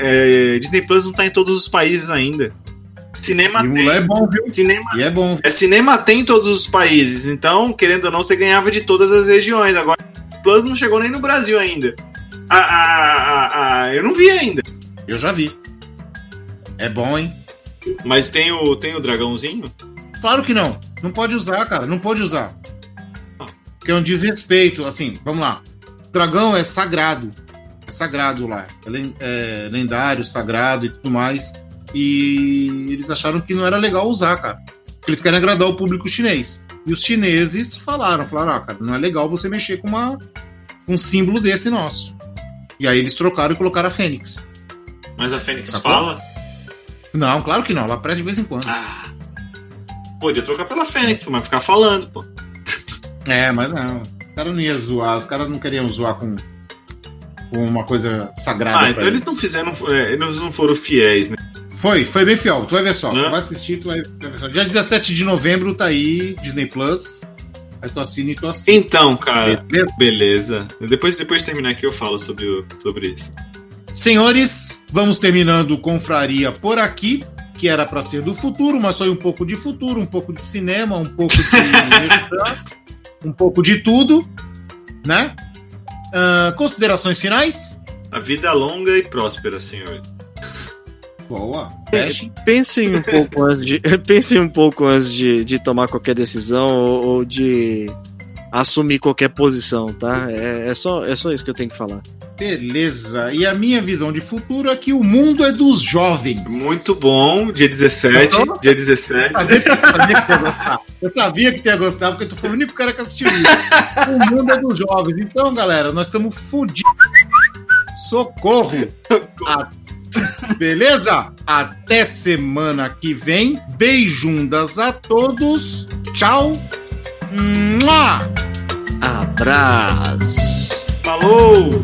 é, Disney Plus não tá em todos os países ainda. Cinema E Mulan é tem. bom, viu? Cinema, E é bom. é, cinema tem em todos os países. Então, querendo ou não, você ganhava de todas as regiões. Agora, Plus não chegou nem no Brasil ainda. Ah, ah, ah, ah, eu não vi ainda. Eu já vi. É bom, hein? Mas tem o, tem o dragãozinho? Claro que não. Não pode usar, cara. Não pode usar. Porque é um desrespeito. Assim, vamos lá. Dragão é sagrado. É sagrado lá. É, é lendário, sagrado e tudo mais. E eles acharam que não era legal usar, cara. Porque eles querem agradar o público chinês. E os chineses falaram, falaram, ah, cara, não é legal você mexer com uma, um símbolo desse nosso. E aí eles trocaram e colocaram a Fênix. Mas a Fênix Tá fala? Não, claro que não. Ela aparece de vez em quando. Ah. Podia trocar pela Fênix, mas ficar falando, pô. É, mas não. Os caras não iam zoar, os caras não queriam zoar com, com uma coisa sagrada. Ah, então eles não fizeram. é, eles não foram fiéis, né? Foi, foi bem fiel. Tu vai ver só. Vai assistir, tu vai, tu vai ver só. Dia 17 de novembro tá aí, Disney Plus. Aí tu assina e tu assiste. Então, cara, Beleza? beleza. Depois, depois de terminar aqui, eu falo sobre, o- sobre isso. Senhores, vamos terminando Confraria por aqui, que era pra ser do futuro, mas foi um pouco de futuro, um pouco de cinema, um pouco de. um pouco de tudo, né? Ah, considerações finais? A vida longa e próspera, senhor. Boa. Feche. Pensem um pouco antes de, pensem um pouco antes de, de tomar qualquer decisão ou, ou de assumir qualquer posição, tá? É, é só, é só isso que eu tenho que falar. Beleza. E a minha visão de futuro é que o mundo é dos jovens. Muito bom, dia 17. Nossa. Dia 17. Eu sabia que ia gostar. Eu sabia que tu ia gostar, porque tu foi o único cara que assistiu isso. O mundo é dos jovens. Então, galera, nós estamos fudidos. Socorro. A- Beleza? Até semana que vem. Beijundas a todos. Tchau. Mua! Abraço. Falou!